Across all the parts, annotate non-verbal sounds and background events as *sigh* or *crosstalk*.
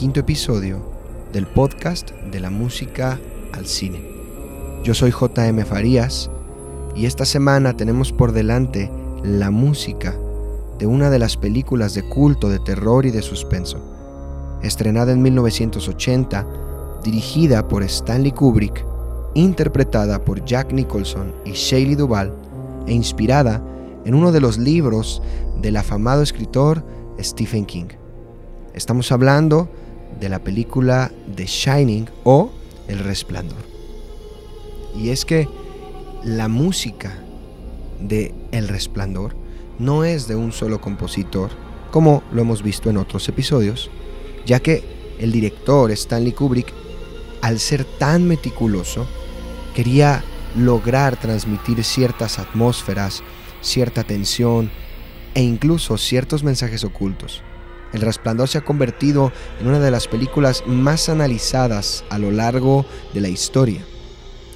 Quinto episodio del podcast de la música al cine. Yo soy JM Farías y esta semana tenemos por delante la música de una de las películas de culto de terror y de suspenso. Estrenada en 1980, dirigida por Stanley Kubrick, interpretada por Jack Nicholson y Shelley Duvall e inspirada en uno de los libros del afamado escritor Stephen King. Estamos hablando de la película The Shining o El Resplandor. Y es que la música de El Resplandor no es de un solo compositor, como lo hemos visto en otros episodios, ya que el director Stanley Kubrick, al ser tan meticuloso, quería lograr transmitir ciertas atmósferas, cierta tensión e incluso ciertos mensajes ocultos. El Resplandor se ha convertido en una de las películas más analizadas a lo largo de la historia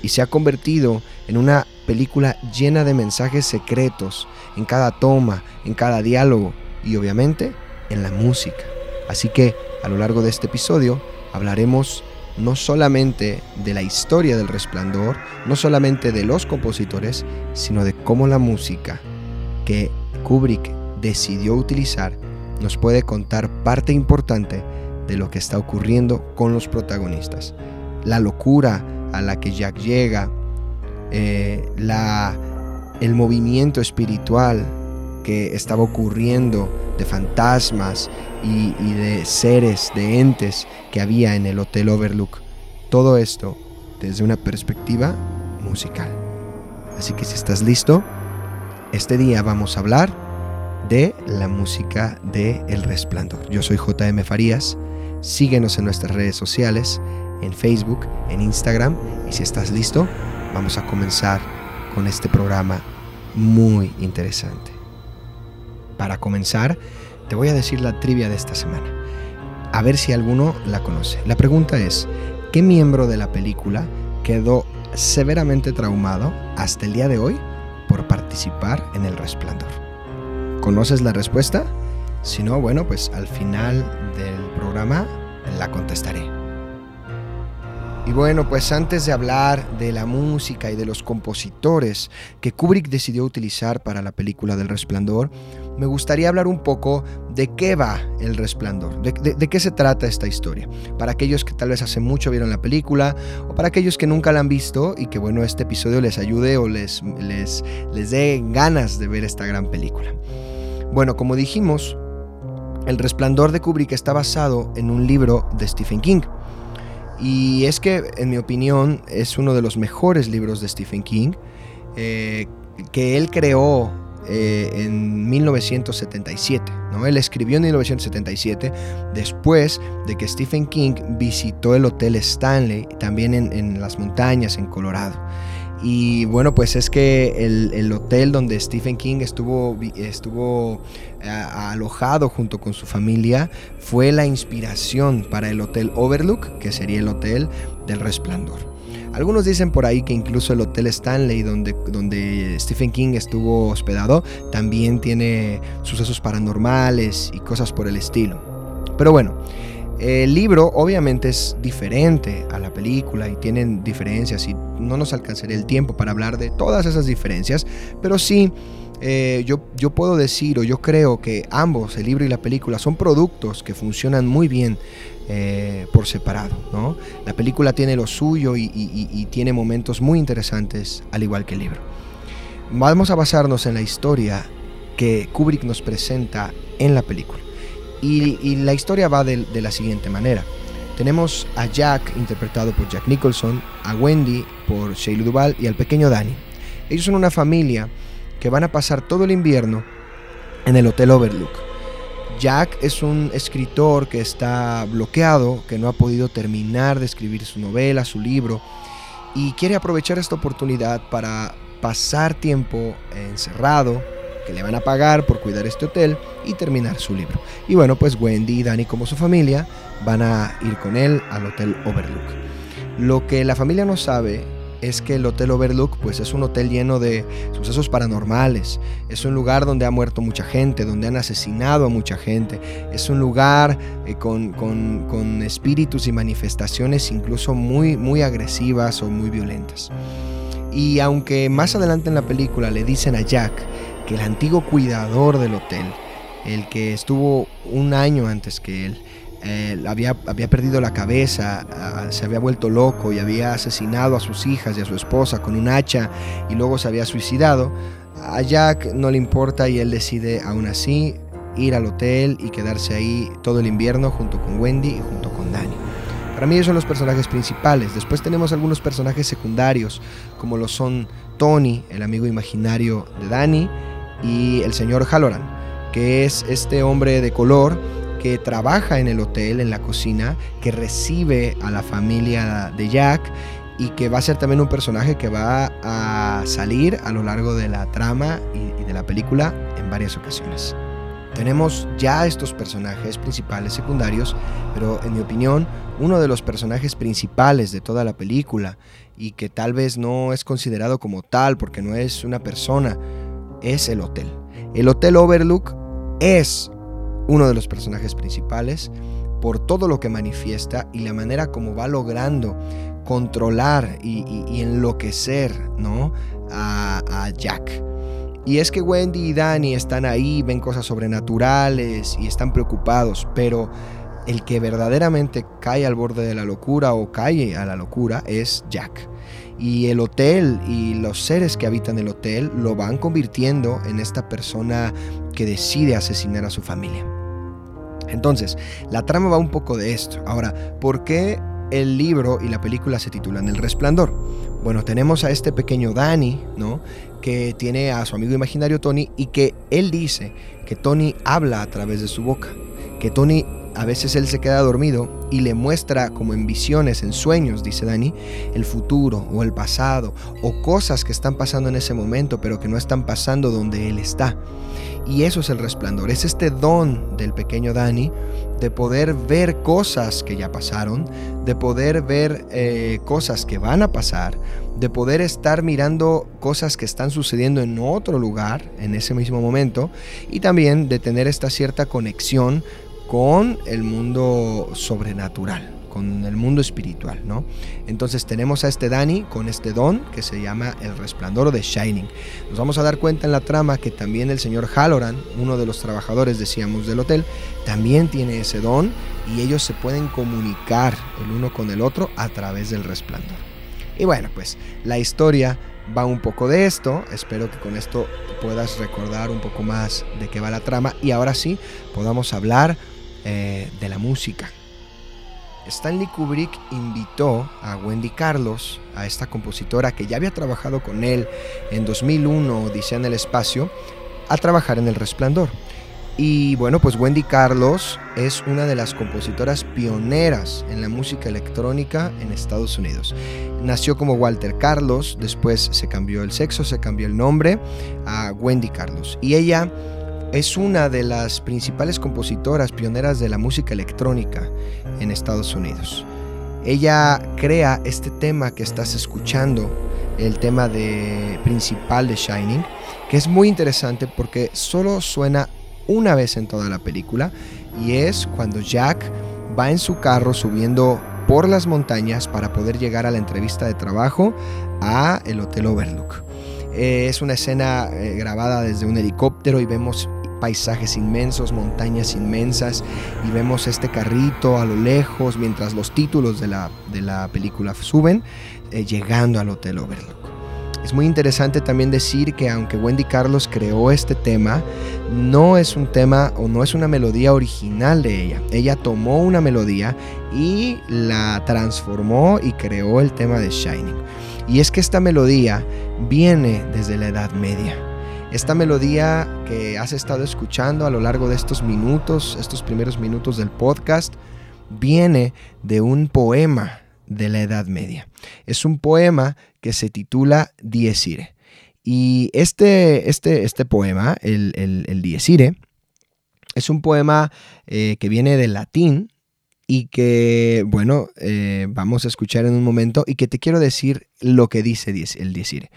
y se ha convertido en una película llena de mensajes secretos en cada toma, en cada diálogo y obviamente en la música. Así que a lo largo de este episodio hablaremos no solamente de la historia del resplandor, no solamente de los compositores, sino de cómo la música que Kubrick decidió utilizar nos puede contar parte importante de lo que está ocurriendo con los protagonistas. La locura a la que Jack llega, eh, la, el movimiento espiritual que estaba ocurriendo de fantasmas y, y de seres, de entes que había en el Hotel Overlook. Todo esto desde una perspectiva musical. Así que si estás listo, este día vamos a hablar de la música de El Resplandor. Yo soy JM Farías, síguenos en nuestras redes sociales, en Facebook, en Instagram y si estás listo, vamos a comenzar con este programa muy interesante. Para comenzar, te voy a decir la trivia de esta semana. A ver si alguno la conoce. La pregunta es, ¿qué miembro de la película quedó severamente traumado hasta el día de hoy por participar en El Resplandor? ¿Conoces la respuesta? Si no, bueno, pues al final del programa la contestaré. Y bueno, pues antes de hablar de la música y de los compositores que Kubrick decidió utilizar para la película del Resplandor, me gustaría hablar un poco de qué va el Resplandor, de, qué se trata esta historia. Para aquellos que tal vez hace mucho vieron la película o para aquellos que nunca la han visto y que bueno, este episodio les ayude o les, les, les dé ganas de ver esta gran película. Bueno, como dijimos, El Resplandor de Kubrick está basado en un libro de Stephen King. Y es que, en mi opinión, es uno de los mejores libros de Stephen King, eh, que él creó eh, en 1977. ¿no? Él escribió en 1977, después de que Stephen King visitó el Hotel Stanley, también en, en las montañas, en Colorado. Y bueno, pues es que el, hotel donde Stephen King estuvo, estuvo eh, alojado junto con su familia fue la inspiración para el Hotel Overlook, que sería el Hotel del Resplandor. Algunos dicen por ahí que incluso el Hotel Stanley, donde, donde Stephen King estuvo hospedado, también tiene sucesos paranormales y cosas por el estilo. Pero bueno, el libro obviamente es diferente a la película y tienen diferencias y no nos alcanzaría el tiempo para hablar de todas esas diferencias, pero sí eh, yo, yo puedo decir o yo creo que ambos, el libro y la película, son productos que funcionan muy bien eh, por separado. ¿no? La película tiene lo suyo y, tiene momentos muy interesantes, al igual que el libro. Vamos a basarnos en la historia que Kubrick nos presenta en la película. Y, la historia va de, la siguiente manera. Tenemos a Jack, interpretado por Jack Nicholson, a Wendy por Shelley Duvall y al pequeño Danny. Ellos son una familia que van a pasar todo el invierno en el Hotel Overlook Jack es un escritor que está bloqueado, que no ha podido terminar de escribir su novela, su libro, y quiere aprovechar esta oportunidad para pasar tiempo encerrado, que le van a pagar por cuidar este hotel y terminar su libro. Y bueno, pues Wendy y Danny como su familia van a ir con él al Hotel Overlook. Lo que la familia no sabe es que el Hotel Overlook pues es un hotel lleno de sucesos paranormales, es un lugar donde ha muerto mucha gente, donde han asesinado a mucha gente, es un lugar eh, con, con, espíritus y manifestaciones incluso muy, muy agresivas o muy violentas. Y aunque más adelante en la película le dicen a Jack que el antiguo cuidador del hotel, el que estuvo un año antes que él, eh, había, había perdido la cabeza, ah, se había vuelto loco y había asesinado a sus hijas y a su esposa con un hacha y luego se había suicidado. A Jack no le importa y él decide aún así ir al hotel y quedarse ahí todo el invierno junto con Wendy y junto con Danny. Para mí ellos son los personajes principales. Después tenemos algunos personajes secundarios, como lo son Tony, el amigo imaginario de Danny, y el señor Halloran, que es este hombre de color que trabaja en el hotel, en la cocina, que recibe a la familia de Jack y que va a ser también un personaje que va a salir a lo largo de la trama y, de la película en varias ocasiones. Tenemos ya estos personajes principales secundarios, pero en mi opinión, uno de los personajes principales de toda la película y que tal vez no es considerado como tal porque no es una persona, es el hotel. El Hotel Overlook es uno de los personajes principales, por todo lo que manifiesta y la manera como va logrando controlar y, enloquecer ¿no? a, a, Jack. Y es que Wendy y Danny están ahí, ven cosas sobrenaturales y están preocupados, pero el que verdaderamente cae al borde de la locura o cae a la locura es Jack. Y el hotel y los seres que habitan el hotel lo van convirtiendo en esta persona que decide asesinar a su familia. Entonces, la trama va un poco de esto. Ahora, ¿por qué el libro y la película se titulan El Resplandor? Bueno, tenemos a este pequeño Danny, ¿no? Que tiene a su amigo imaginario Tony y que él dice que Tony habla a través de su boca, que Tony a veces él se queda dormido y le muestra como en visiones, en sueños, dice Dani, el futuro o el pasado o cosas que están pasando en ese momento pero que no están pasando donde él está. Y eso es el resplandor, es este don del pequeño Dani de poder ver cosas que ya pasaron, de poder ver eh, cosas que van a pasar, de poder estar mirando cosas que están sucediendo en otro lugar en ese mismo momento y también de tener esta cierta conexión con el mundo sobrenatural, con el mundo espiritual, ¿no? Entonces tenemos a este Dani con este don que se llama el resplandor de Shining. Nos vamos a dar cuenta en la trama que también el señor Halloran, uno de los trabajadores, decíamos, del hotel, también tiene ese don y ellos se pueden comunicar el uno con el otro a través del resplandor. Y bueno, pues la historia va un poco de esto. Espero que con esto puedas recordar un poco más de qué va la trama y ahora sí podamos hablar eh, de la música. Stanley Kubrick invitó a Wendy Carlos, a esta compositora que ya había trabajado con él en 2001, Odisea en el Espacio, a trabajar en El Resplandor. Y bueno, pues Wendy Carlos es una de las compositoras pioneras en la música electrónica en Estados Unidos. Nació como Walter Carlos, después se cambió el sexo, se cambió el nombre a Wendy Carlos. Y ella es una de las principales compositoras pioneras de la música electrónica en Estados Unidos. Ella crea este tema que estás escuchando, el tema de, principal de Shining, que es muy interesante porque solo suena una vez en toda la película y es cuando Jack va en su carro subiendo por las montañas para poder llegar a la entrevista de trabajo a el Hotel Overlook. Eh, es una escena eh, grabada desde un helicóptero y vemos paisajes inmensos, montañas inmensas y vemos este carrito a lo lejos mientras los títulos de la, de la película suben, eh, llegando al Hotel Overlook. Es muy interesante también decir que aunque Wendy Carlos creó este tema, no es un tema o no es una melodía original de ella. Ella tomó una melodía y la transformó y creó el tema de Shining. Y es que esta melodía viene desde la Edad Media. Esta melodía que has estado escuchando a lo largo de estos minutos, estos primeros minutos del podcast, viene de un poema de la Edad Media. Es un poema que se titula Dies Irae. Y este, este, este poema, el, el, Irae, es un poema eh, que viene del latín y que, bueno, eh, vamos a escuchar en un momento y que te quiero decir lo que dice el Dies Irae.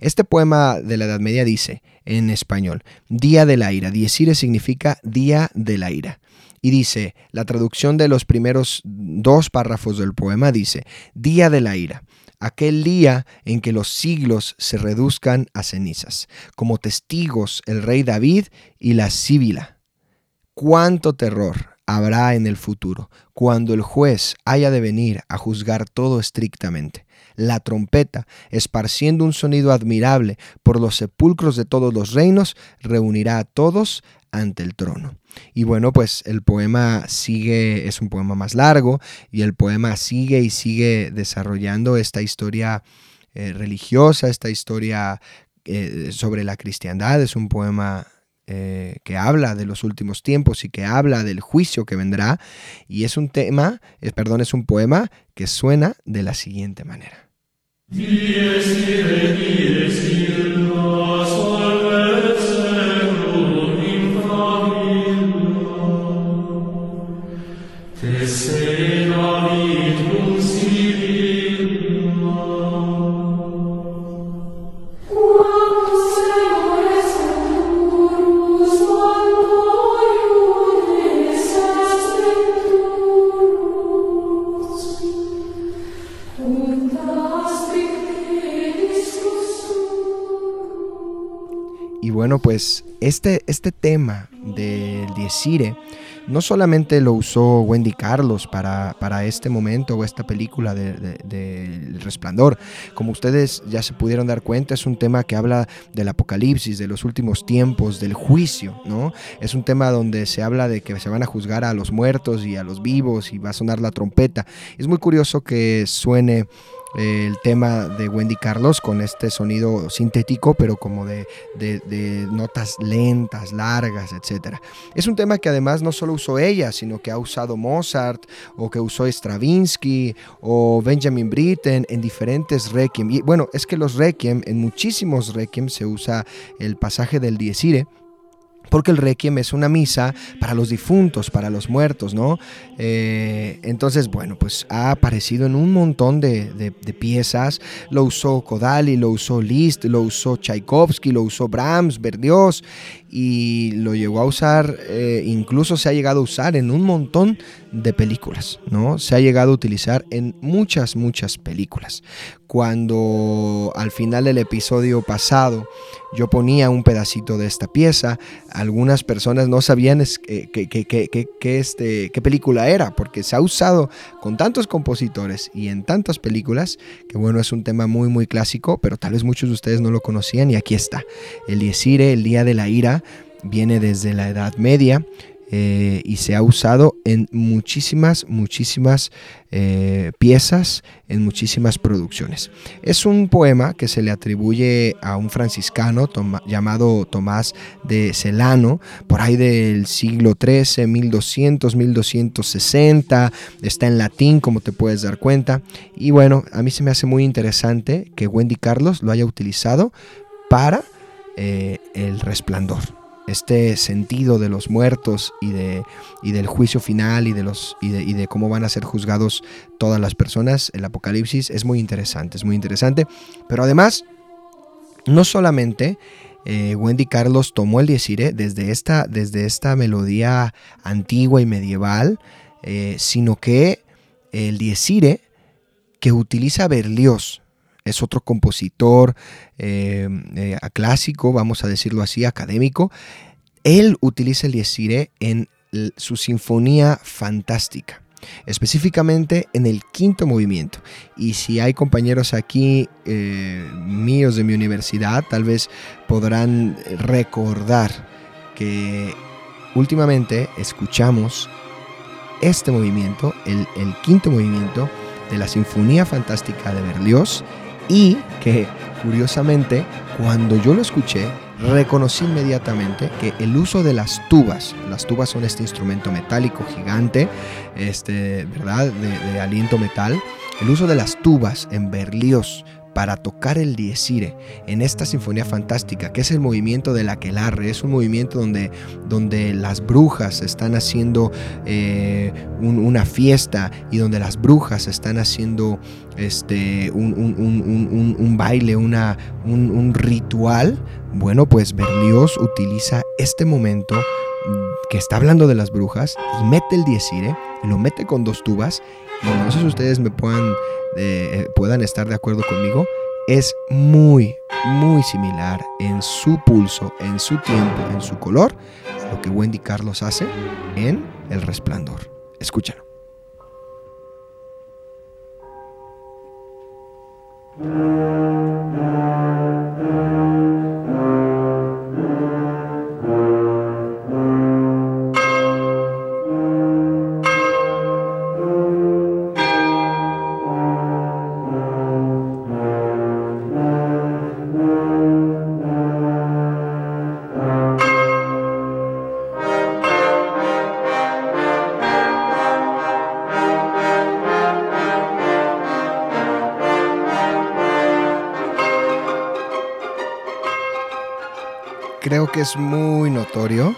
Este poema de la Edad Media dice, en español, Día de la ira. Dies Irae significa Día de la ira. Y dice, la traducción de los primeros dos párrafos del poema dice, Día de la ira, aquel día en que los siglos se reduzcan a cenizas, como testigos el rey David y la Síbila. Cuánto terror habrá en el futuro, cuando el juez haya de venir a juzgar todo estrictamente. La trompeta, esparciendo un sonido admirable por los sepulcros de todos los reinos, reunirá a todos ante el trono. Y bueno, pues el poema sigue, es un poema más largo y el poema sigue y sigue desarrollando esta historia eh, religiosa, esta historia eh, sobre la cristiandad. Es un poema eh, que habla de los últimos tiempos y que habla del juicio que vendrá. Y es un tema, perdón, es un poema que suena de la siguiente manera. Dies ire, dies ire, bueno, pues este, este tema del Diezire no solamente lo usó Wendy Carlos para, para este momento o esta película de, de, Resplandor. Como ustedes ya se pudieron dar cuenta, es un tema que habla del apocalipsis, de los últimos tiempos, del juicio, ¿no? Es un tema donde se habla de que se van a juzgar a los muertos y a los vivos y va a sonar la trompeta. Es muy curioso que suene el tema de Wendy Carlos con este sonido sintético, pero como de, notas lentas, largas, etc. Es un tema que además no solo usó ella, sino que ha usado Mozart o que usó Stravinsky o Benjamin Britten en diferentes requiem. Y bueno, es que los requiem, en muchísimos requiem se usa el pasaje del Dies porque el requiem es una misa para los difuntos, para los muertos, ¿no? Eh, entonces, bueno, pues ha aparecido en un montón de, piezas. Lo usó Kodali, lo usó Liszt, lo usó Tchaikovsky, lo usó Brahms, Berlioz y lo llegó a usar, eh, incluso se ha llegado a usar en un montón de películas, ¿no? Se ha llegado a utilizar en muchas, muchas películas. Cuando al final del episodio pasado yo ponía un pedacito de esta pieza, algunas personas no sabían qué este, qué película era, porque se ha usado con tantos compositores y en tantas películas, que bueno, es un tema muy, muy clásico, pero tal vez muchos de ustedes no lo conocían y aquí está. El Diezire, el Día de la Ira, viene desde la Edad Media. eh, y se ha usado en muchísimas, muchísimas eh, piezas, en muchísimas producciones. Es un poema que se le atribuye a un franciscano llamado Tomás de Celano, por ahí del siglo XIII, 1200, 1260, está en latín como te puedes dar cuenta, y bueno, a mí se me hace muy interesante que Wendy Carlos lo haya utilizado para eh, el resplandor este sentido de los muertos y, de, del juicio final y de, los, y de, cómo van a ser juzgados todas las personas, el Apocalipsis, es muy interesante, es muy interesante. Pero además, no solamente eh, Wendy Carlos tomó el Diezire desde esta, desde esta melodía antigua y medieval, eh, sino que el Diezire que utiliza Berlioz, es otro compositor eh, eh, clásico, vamos a decirlo así, académico. Él utiliza el Yesire en su sinfonía fantástica específicamente en el quinto movimiento. Y si hay compañeros aquí eh, míos de mi universidad, tal vez podrán recordar que últimamente escuchamos este movimiento, el, el quinto movimiento de la Sinfonía Fantástica de Berlioz, y que curiosamente cuando yo lo escuché reconocí inmediatamente que el uso de las tubas, las tubas son este instrumento metálico gigante, este, ¿verdad? De, aliento metal, el uso de las tubas en Berlioz para tocar el Diezire en esta sinfonía fantástica, que es el movimiento del aquelarre, es un movimiento donde, donde las brujas están haciendo eh, una fiesta y donde las brujas están haciendo este, un, baile, una, un, ritual. Bueno, pues Berlioz utiliza este momento que está hablando de las brujas y mete el Diezire y lo mete con dos tubas y no sé si ustedes me puedan eh, puedan estar de acuerdo conmigo, es muy, muy similar en su pulso, en su tiempo, en su color, a lo que Wendy Carlos hace en El Resplandor. Escúchalo. Es muy notorio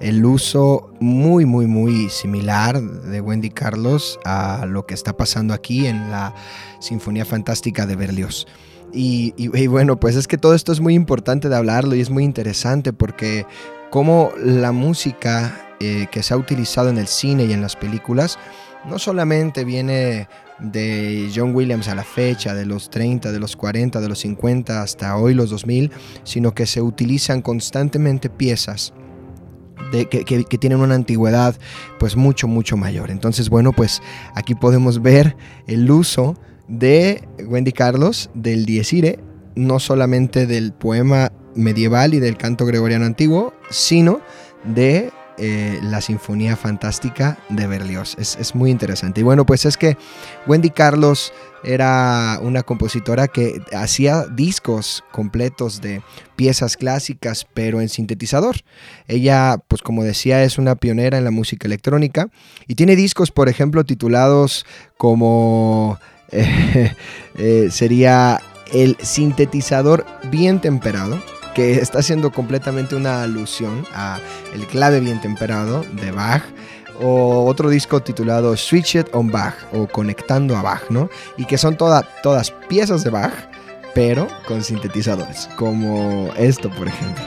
el uso muy, muy, muy similar de Wendy Carlos a lo que está pasando aquí en la Sinfonía Fantástica de Berlioz. Y, bueno, pues es que todo esto es muy importante de hablarlo y es muy interesante porque como la música eh, que se ha utilizado en el cine y en las películas no solamente viene de John Williams a la fecha, de los 30, de los 40, de los 50 hasta hoy los 2000, sino que se utilizan constantemente piezas de, que, que, tienen una antigüedad pues mucho, mucho mayor. Entonces, bueno, pues aquí podemos ver el uso de Wendy Carlos del Diezire, no solamente del poema medieval y del canto gregoriano antiguo, sino de eh, la Sinfonía Fantástica de Berlioz. Es, muy interesante. Y bueno, pues es que Wendy Carlos era una compositora que hacía discos completos de piezas clásicas, pero en sintetizador. Ella, pues como decía, es una pionera en la música electrónica y tiene discos, por ejemplo, titulados como *laughs* eh, sería el sintetizador bien temperado que está haciendo completamente una alusión a el clave bien temperado de Bach o otro disco titulado Switch It on Bach o Conectando a Bach, ¿no? Y que son todas piezas de Bach, pero con sintetizadores, como esto, por ejemplo.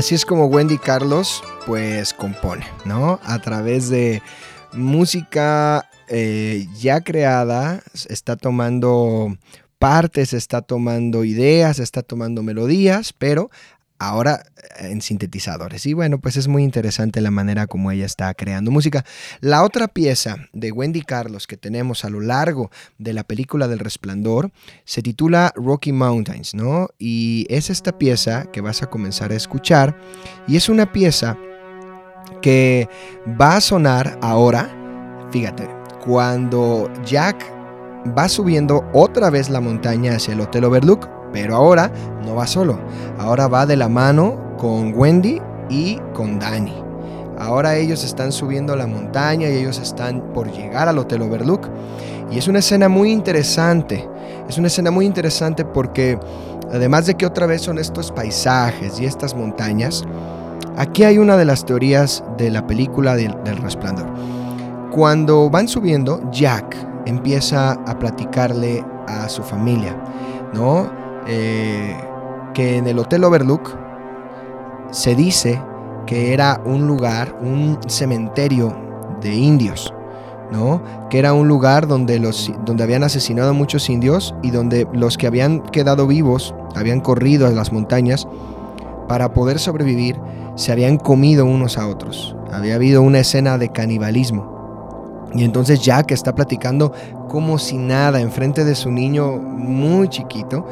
Así es como Wendy Carlos pues compone, ¿no? A través de música eh, ya creada, está tomando partes, está tomando ideas, está tomando melodías, pero ahora eh, en sintetizadores. Y bueno, pues es muy interesante la manera como ella está creando música. La otra pieza de Wendy Carlos que tenemos a lo largo de la película del resplandor se titula Rocky Mountains, ¿no? Y es esta pieza que vas a comenzar a escuchar y es una pieza que va a sonar ahora, fíjate, cuando Jack va subiendo otra vez la montaña hacia el Hotel Overlook, pero ahora no va solo, ahora va de la mano con Wendy y con Danny. Ahora ellos están subiendo la montaña y ellos están por llegar al Hotel Overlook. Y es una escena muy interesante. Es una escena muy interesante porque además de que otra vez son estos paisajes y estas montañas, aquí hay una de las teorías de la película del, resplandor. Cuando van subiendo, Jack empieza a platicarle a su familia, ¿no? Eh, que en el Hotel Overlook se dice que era un lugar, un cementerio de indios, ¿no? Que era un lugar donde, los, donde habían asesinado a muchos indios y donde los que habían quedado vivos habían corrido a las montañas para poder sobrevivir, se habían comido unos a otros. Había habido una escena de canibalismo. Y entonces Jack está platicando como si nada enfrente de su niño muy chiquito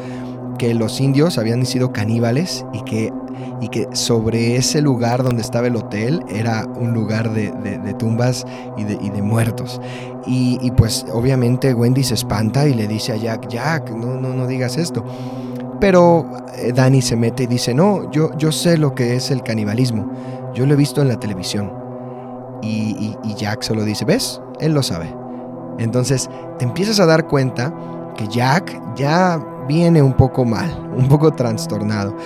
que los indios habían sido caníbales y que, y que sobre ese lugar donde estaba el hotel era un lugar de, tumbas y de, y de muertos. Y, pues obviamente Wendy se espanta y le dice a Jack, Jack, no, no, no digas esto. Pero eh, Danny se mete y dice, no, yo, yo sé lo que es el canibalismo, yo lo he visto en la televisión. Y, y Jack solo dice, ¿ves? Él lo sabe. Entonces te empiezas a dar cuenta que Jack ya viene un poco mal, *laughs* un poco trastornado.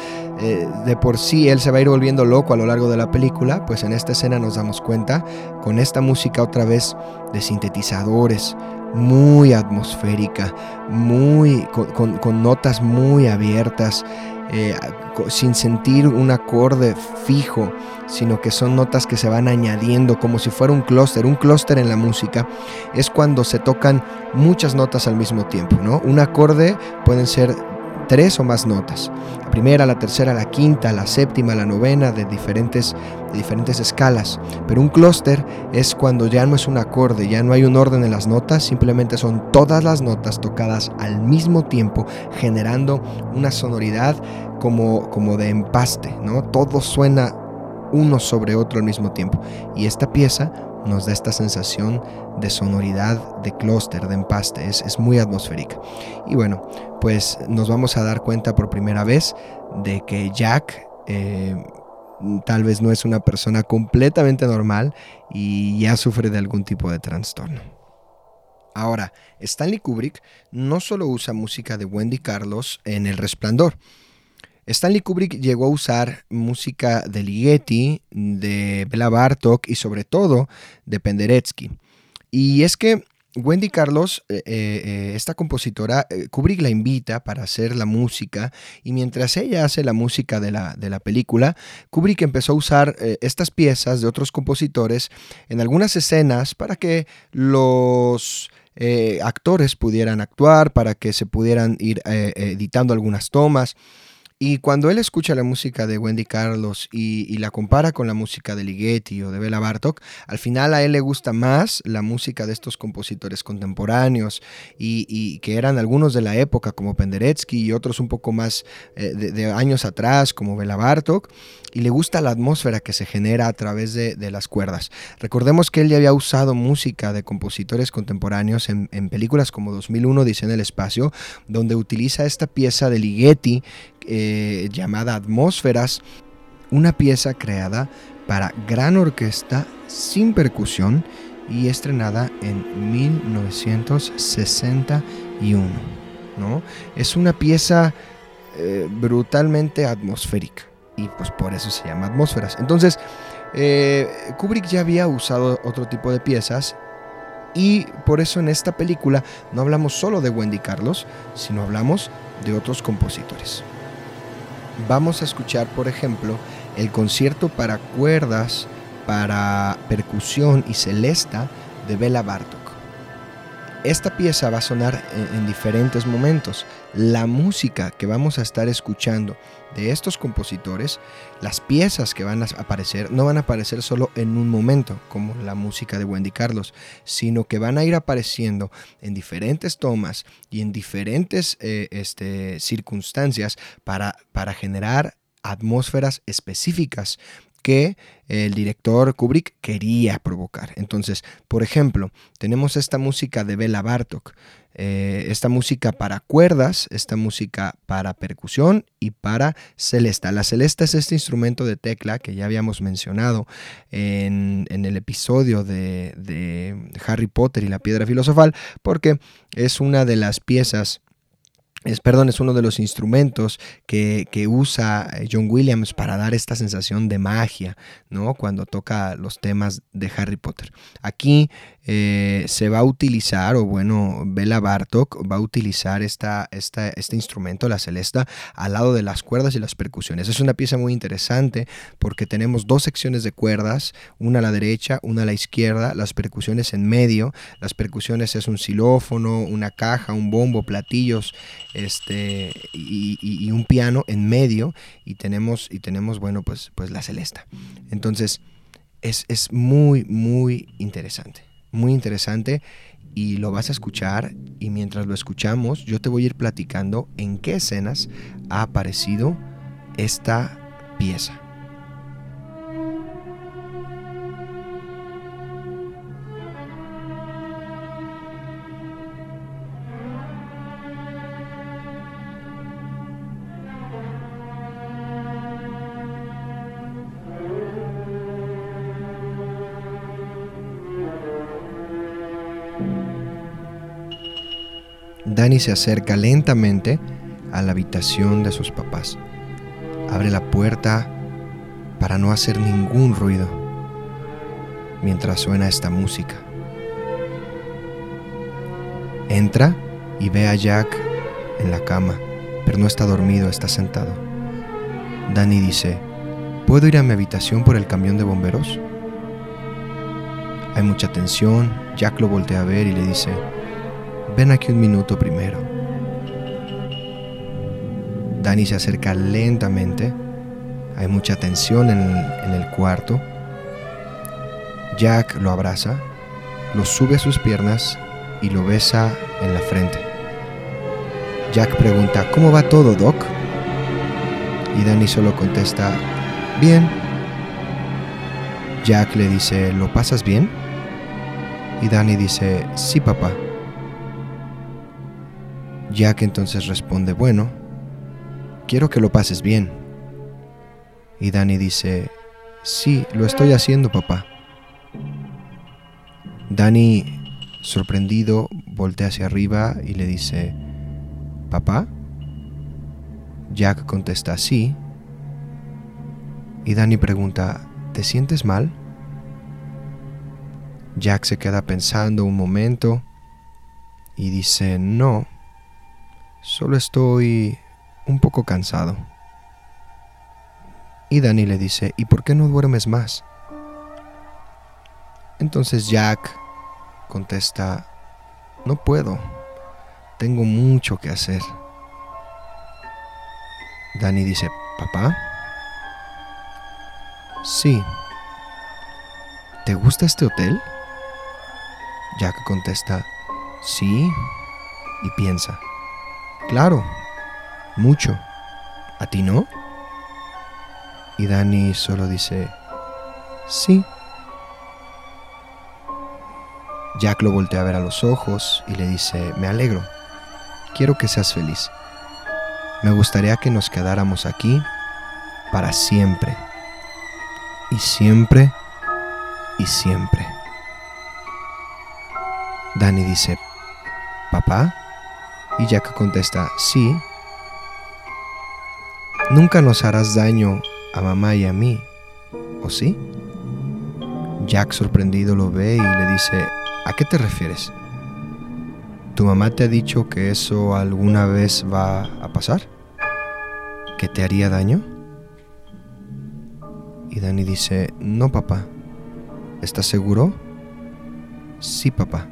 Eh, de por sí él se va a ir volviendo loco a lo largo de la película, pues en esta escena nos damos cuenta con esta música otra vez de sintetizadores, muy atmosférica, muy, con notas muy abiertas. Eh, sin sentir un acorde fijo, sino que son notas que se van añadiendo como si fuera un clúster. Un clúster en la música es cuando se tocan muchas notas al mismo tiempo, ¿no? Un acorde pueden ser tres o más notas. La primera, la tercera, la quinta, la séptima, la novena, de diferentes, de diferentes escalas. Pero un clúster es cuando ya no es un acorde, ya no hay un orden en las notas, simplemente son todas las notas tocadas al mismo tiempo, generando una sonoridad como, como de empaste, ¿no? Todo suena uno sobre otro al mismo tiempo. Y esta pieza nos da esta sensación de sonoridad, de clúster, de empaste, es, muy atmosférica. Y bueno, pues nos vamos a dar cuenta por primera vez de que Jack eh, tal vez no es una persona completamente normal y ya sufre de algún tipo de trastorno. Ahora, Stanley Kubrick no solo usa música de Wendy Carlos en El Resplandor, Stanley Kubrick llegó a usar música de Ligeti, de Bela Bartok y sobre todo de Penderecki. Y es que Wendy Carlos, eh, eh, eh, esta compositora, Kubrick la invita para hacer la música y mientras ella hace la música de la, de la película, Kubrick empezó a usar estas piezas de otros compositores en algunas escenas para que los actores pudieran actuar, para que se pudieran ir editando algunas tomas. Y cuando él escucha la música de Wendy Carlos y, la compara con la música de Ligeti o de Bela Bartok, al final a él le gusta más la música de estos compositores contemporáneos y, que eran algunos de la época como Penderecki y otros un poco más eh, de, años atrás como Bela Bartok y le gusta la atmósfera que se genera a través de, las cuerdas. Recordemos que él ya había usado música de compositores contemporáneos en, películas como 2001 Dice en el Espacio, donde utiliza esta pieza de Ligeti eh, llamada Atmósferas, una pieza creada para gran orquesta sin percusión y estrenada en 1961. ¿no? Es una pieza eh, brutalmente atmosférica y pues por eso se llama Atmósferas. Entonces, eh, Kubrick ya había usado otro tipo de piezas y por eso en esta película no hablamos solo de Wendy Carlos, sino hablamos de otros compositores vamos a escuchar, por ejemplo, el concierto para cuerdas, para percusión y celesta de Bela Bartok. Esta pieza va a sonar en, diferentes momentos. La música que vamos a estar escuchando de estos compositores, las piezas que van a aparecer, no van a aparecer solo en un momento, como la música de Wendy Carlos, sino que van a ir apareciendo en diferentes tomas y en diferentes eh, este, circunstancias para, para generar atmósferas específicas que el director Kubrick quería provocar. Entonces, por ejemplo, tenemos esta música de Bela Bartok, eh, esta música para cuerdas, esta música para percusión y para celesta. La celesta es este instrumento de tecla que ya habíamos mencionado en, el episodio de, de Harry Potter y la piedra filosofal, porque es una de las piezas es, perdón, es uno de los instrumentos que, usa eh, John Williams para dar esta sensación de magia, ¿no? Cuando toca los temas de Harry Potter. Aquí eh, se va a utilizar, o bueno, Bela Bartok va a utilizar esta, esta, este instrumento, la celesta, al lado de las cuerdas y las percusiones. Es una pieza muy interesante porque tenemos dos secciones de cuerdas, una a la derecha, una a la izquierda, las percusiones en medio. Las percusiones es un xilófono, una caja, un bombo, platillos este, y, un piano en medio y tenemos, y tenemos bueno, pues, pues la celesta. Entonces, es, es muy, muy interesante muy interesante y lo vas a escuchar y mientras lo escuchamos yo te voy a ir platicando en qué escenas ha aparecido esta pieza. Danny se acerca lentamente a la habitación de sus papás. Abre la puerta para no hacer ningún ruido mientras suena esta música. Entra y ve a Jack en la cama, pero no está dormido, está sentado. Danny dice, ¿puedo ir a mi habitación por el camión de bomberos? Hay mucha tensión, Jack lo voltea a ver y le dice, Ven aquí un minuto primero. Danny se acerca lentamente. Hay mucha tensión en el, cuarto. Jack lo abraza, lo sube a sus piernas y lo besa en la frente. Jack pregunta, ¿cómo va todo, Doc? Y Danny solo contesta, bien. Jack le dice, ¿lo pasas bien? Y Danny dice, sí, papá. Jack entonces responde, bueno, quiero que lo pases bien. Y Danny dice, sí, lo estoy haciendo, papá. Danny, sorprendido, voltea hacia arriba y le dice, ¿papá? Jack contesta, sí. Y Danny pregunta, ¿te sientes mal? Jack se queda pensando un momento y dice, no, Solo estoy un poco cansado. Y Danny le dice, ¿y por qué no duermes más? Entonces Jack contesta, no puedo, tengo mucho que hacer. Danny dice, ¿papá? Sí. ¿Te gusta este hotel? Jack contesta, sí, y piensa, Claro, mucho. ¿A ti no? Y Dani solo dice, sí. Jack lo voltea a ver a los ojos y le dice, me alegro, quiero que seas feliz. Me gustaría que nos quedáramos aquí para siempre. Y siempre y siempre. Dani dice, ¿papá? Y Jack contesta, sí. Nunca nos harás daño a mamá y a mí, ¿o sí? Jack sorprendido lo ve y le dice, ¿a qué te refieres? ¿Tu mamá te ha dicho que eso alguna vez va a pasar? ¿Que te haría daño? Y Danny dice, no papá. ¿Estás seguro? Sí papá.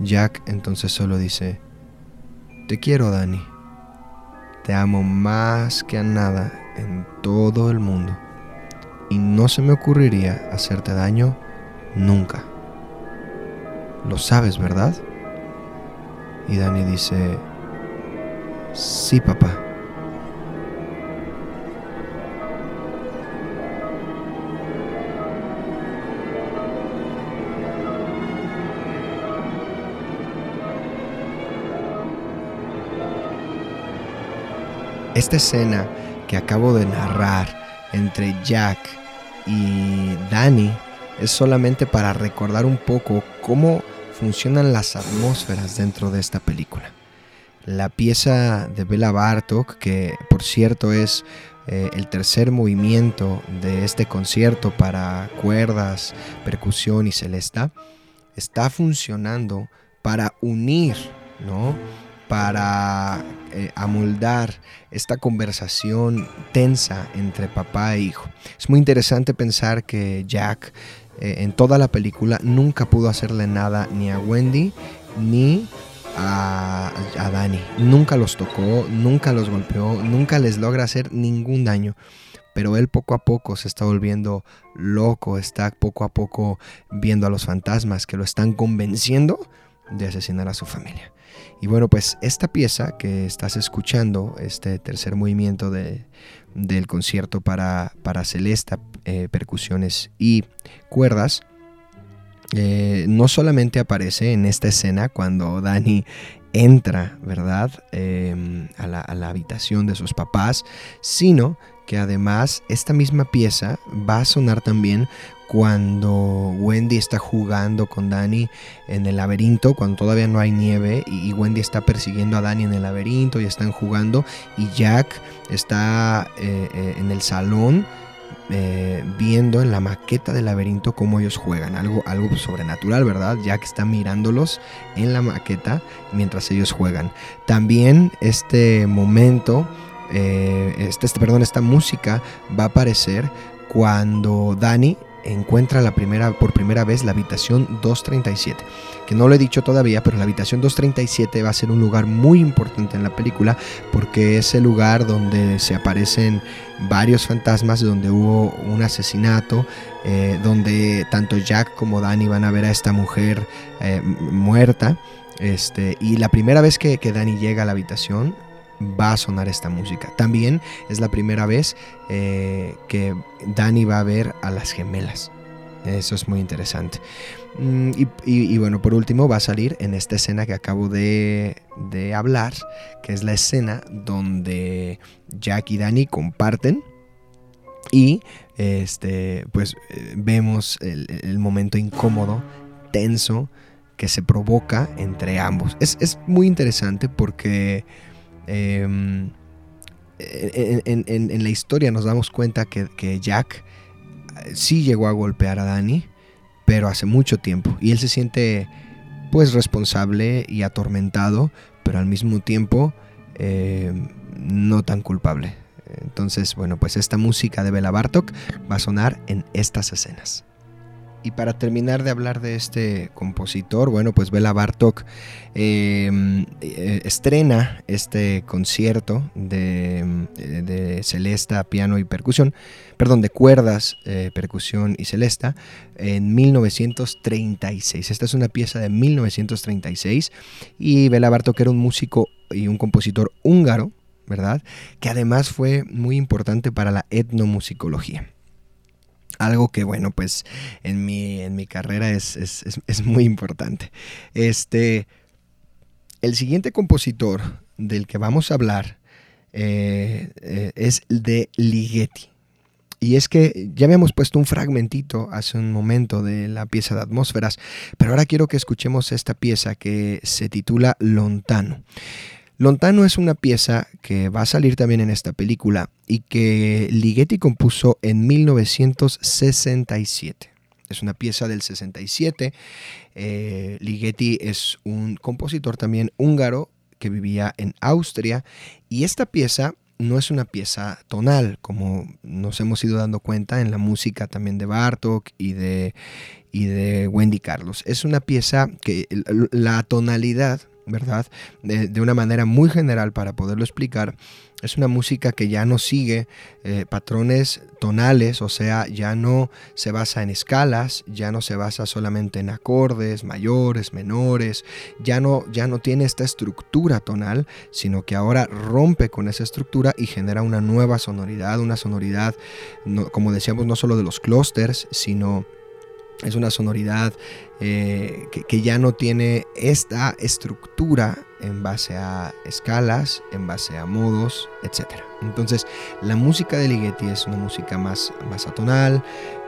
Jack entonces solo dice, te quiero Dani, te amo más que a nada en todo el mundo y no se me ocurriría hacerte daño nunca. Lo sabes, ¿verdad? Y Dani dice, sí, papá. Esta escena que acabo de narrar entre Jack y Danny es solamente para recordar un poco cómo funcionan las atmósferas dentro de esta película. La pieza de Bela Bartok, que por cierto es eh, el tercer movimiento de este concierto para cuerdas, percusión y celesta, está funcionando para unir, ¿no? Para eh, amoldar esta conversación tensa entre papá e hijo. Es muy interesante pensar que Jack eh, en toda la película nunca pudo hacerle nada ni a Wendy ni a, a Danny. Nunca los tocó, nunca los golpeó, nunca les logra hacer ningún daño pero él poco a poco se está volviendo loco, está poco a poco viendo a los fantasmas que lo están convenciendo de asesinar a su familia. Y bueno, pues esta pieza que estás escuchando, este tercer movimiento de, del concierto para, para celesta, eh, percusiones y cuerdas, eh, no solamente aparece en esta escena cuando Dani entra, ¿verdad?, em, a, la, a la habitación de sus papás, sino que además esta misma pieza va a sonar también cuando Wendy está jugando con Danny en el laberinto, cuando todavía no hay nieve y, Wendy está persiguiendo a Danny en el laberinto y están jugando y Jack está eh, eh, en el salón eh, viendo en la maqueta del laberinto cómo ellos juegan, algo, algo sobrenatural, ¿verdad? Jack está mirándolos en la maqueta mientras ellos juegan. También este momento, este, este, perdón, esta música va a aparecer cuando Danny encuentra la primera, por primera vez la habitación 237. Que no lo he dicho todavía, pero la habitación 237 va a ser un lugar muy importante en la película porque es el lugar donde se aparecen varios fantasmas, donde hubo un asesinato, eh, donde tanto Jack como Danny van a ver a esta mujer eh, muerta. Este, y la primera vez que, que Danny llega a la habitación, va a sonar esta música. También es la primera vez eh, que Danny va a ver a las gemelas. Eso es muy interesante. Mm, y, bueno, por último va a salir en esta escena que acabo de, hablar, que es la escena donde Jack y Danny comparten y este, pues eh, vemos el, el, momento incómodo, tenso, que se provoca entre ambos. Es, es muy interesante porque Em, en, la historia nos damos cuenta que, Jack eh, sí llegó a golpear a Danny, pero hace mucho tiempo. Y él se siente pues responsable y atormentado, pero al mismo tiempo em, no tan culpable. Entonces, bueno, pues esta música de Bela Bartok va a sonar en estas escenas. Y para terminar de hablar de este compositor, bueno, pues Bela Bartok em, eh, estrena este concierto de, de, celesta, piano y percusión, perdón, de cuerdas, eh, percusión y celesta en 1936. Esta es una pieza de 1936 y Bela Bartok era un músico y un compositor húngaro, ¿verdad? Que además fue muy importante para la etnomusicología. Algo que, bueno, pues en mi, en mi carrera es, muy importante. Este, el siguiente compositor del que vamos a hablar eh, eh, es de Ligeti. Y es que ya habíamos puesto un fragmentito hace un momento de la pieza de atmósferas, pero ahora quiero que escuchemos esta pieza que se titula Lontano. Lontano es una pieza que va a salir también en esta película y que Ligeti compuso en 1967. Es una pieza del 67. Eh, Ligeti es un compositor también húngaro que vivía en Austria y esta pieza no es una pieza tonal, como nos hemos ido dando cuenta en la música también de Bartok y de, y de Wendy Carlos. Es una pieza que la tonalidad, ¿verdad? De, de una manera muy general para poderlo explicar, es una música que ya no sigue eh, patrones tonales, o sea, ya no se basa en escalas, ya no se basa solamente en acordes mayores, menores, ya no, ya no tiene esta estructura tonal, sino que ahora rompe con esa estructura y genera una nueva sonoridad, una sonoridad, como decíamos, no solo de los clústeres, sino es una sonoridad eh, que, ya no tiene esta estructura en base a escalas, en base a modos, etc. Entonces, la música de Ligeti es una música más, más atonal,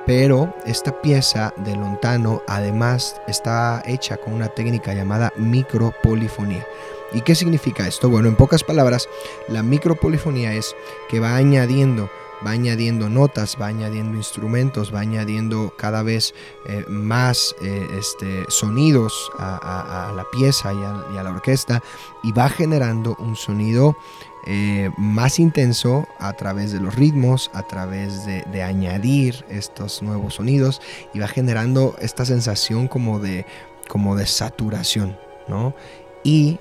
pero esta pieza de Lontano además está hecha con una técnica llamada micropolifonía. ¿Y qué significa esto? Bueno, en pocas palabras, la micropolifonía es que va añadiendo va añadiendo notas, va añadiendo instrumentos, va añadiendo cada vez eh, más eh, este, sonidos a, la pieza y a, la orquesta y va generando un sonido eh, más intenso a través de los ritmos, a través de, añadir estos nuevos sonidos y va generando esta sensación como de, como de saturación, ¿no? Y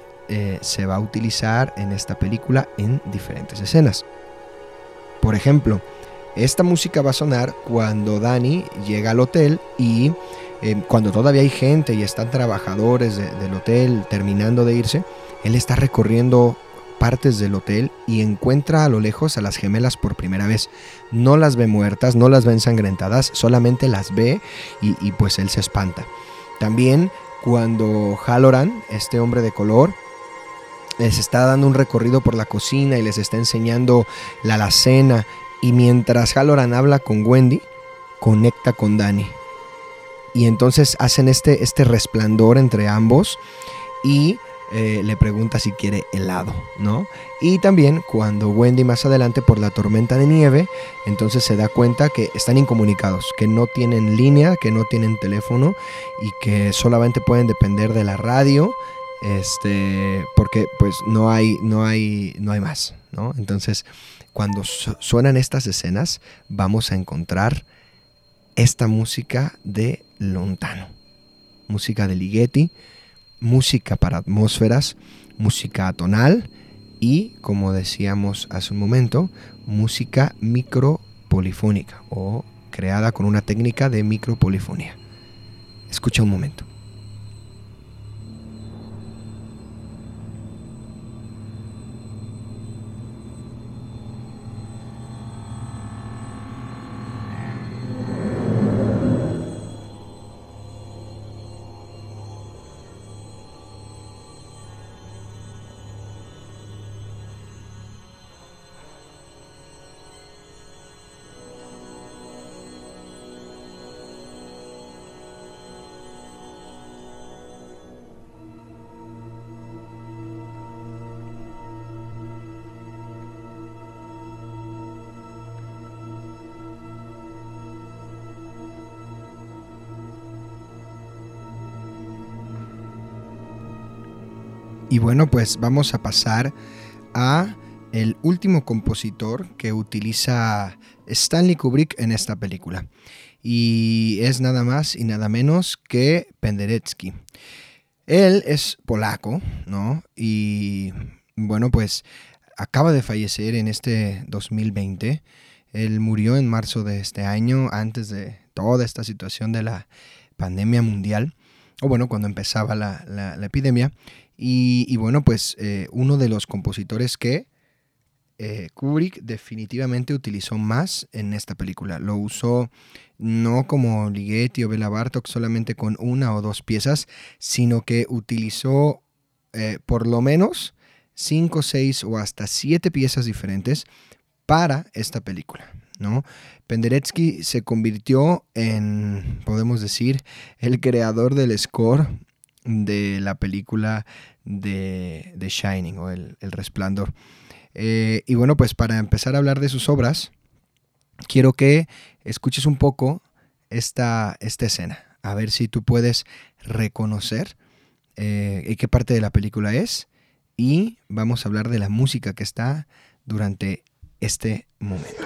se va a utilizar en esta película en diferentes escenas. Por ejemplo, esta música va a sonar cuando Dani llega al hotel y eh, cuando todavía hay gente y están trabajadores del hotel terminando de irse, él está recorriendo partes del hotel y encuentra a lo lejos a las gemelas por primera vez. No las ve muertas, no las ve ensangrentadas, solamente las ve y, y pues él se espanta. También cuando Halloran, este hombre de color, les está dando un recorrido por la cocina y les está enseñando la alacena. Y mientras Halloran habla con Wendy, conecta con Dani. Y entonces hacen este, este resplandor entre ambos y eh, le pregunta si quiere helado, ¿no? Y también cuando Wendy más adelante por la tormenta de nieve, entonces se da cuenta que están incomunicados, que no tienen línea, que no tienen teléfono y que solamente pueden depender de la radio este, porque pues no hay, no hay, no hay más, ¿no? Entonces, cuando suenan estas escenas, vamos a encontrar esta música de Lontano, música de Ligeti, música para atmósferas, música atonal y, como decíamos hace un momento, música micropolifónica o creada con una técnica de micropolifonía. Escucha un momento. Bueno, pues vamos a pasar a el último compositor que utiliza Stanley Kubrick en esta película. Y es nada más y nada menos que Penderecki. Él es polaco, ¿no? Y bueno, pues acaba de fallecer en este 2020. Él murió en marzo de este año, antes de toda esta situación de la pandemia mundial, o bueno, cuando empezaba la, la epidemia. Y, bueno, pues eh, uno de los compositores que eh, Kubrick definitivamente utilizó más en esta película. Lo usó no como Ligeti o Bela Bartok solamente con una o dos piezas, sino que utilizó eh, por lo menos cinco, seis o hasta siete piezas diferentes para esta película. ¿no? Penderecki se convirtió en, podemos decir, el creador del score de la película de, de Shining o el, Resplandor. Eh, y bueno, pues para empezar a hablar de sus obras, quiero que escuches un poco esta, esta escena, a ver si tú puedes reconocer eh, qué parte de la película es. Y vamos a hablar de la música que está durante este momento.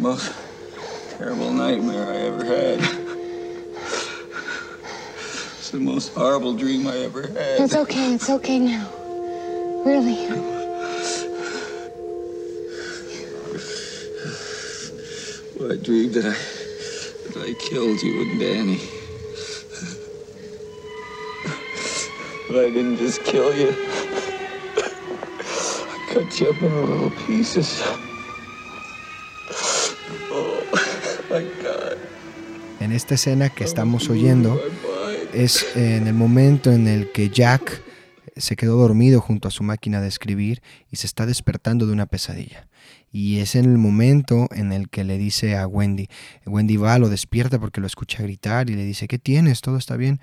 Most terrible nightmare I ever had. It's the most horrible dream I ever had. It's okay. It's okay now. Really. Well, I dreamed that I, that I killed you and Danny. But I didn't just kill you. I cut you up into little pieces. En esta escena que estamos oyendo es en el momento en el que Jack se quedó dormido junto a su máquina de escribir y se está despertando de una pesadilla. Y es en el momento en el que le dice a Wendy, Wendy va, lo despierta porque lo escucha gritar y le dice, ¿qué tienes? ¿Todo está bien?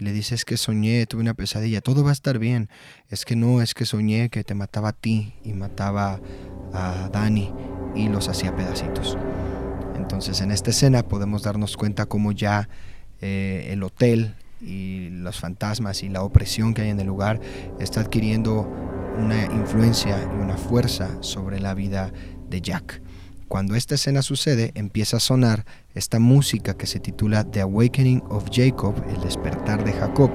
Y le dice, es que soñé, tuve una pesadilla, todo va a estar bien. Es que no, es que soñé que te mataba a ti y mataba a Danny y los hacía pedacitos. Entonces en esta escena podemos darnos cuenta cómo ya eh, el hotel y los fantasmas y la opresión que hay en el lugar está adquiriendo una influencia y una fuerza sobre la vida de Jack. Cuando esta escena sucede, empieza a sonar esta música que se titula The Awakening of Jacob, el despertar de Jacob,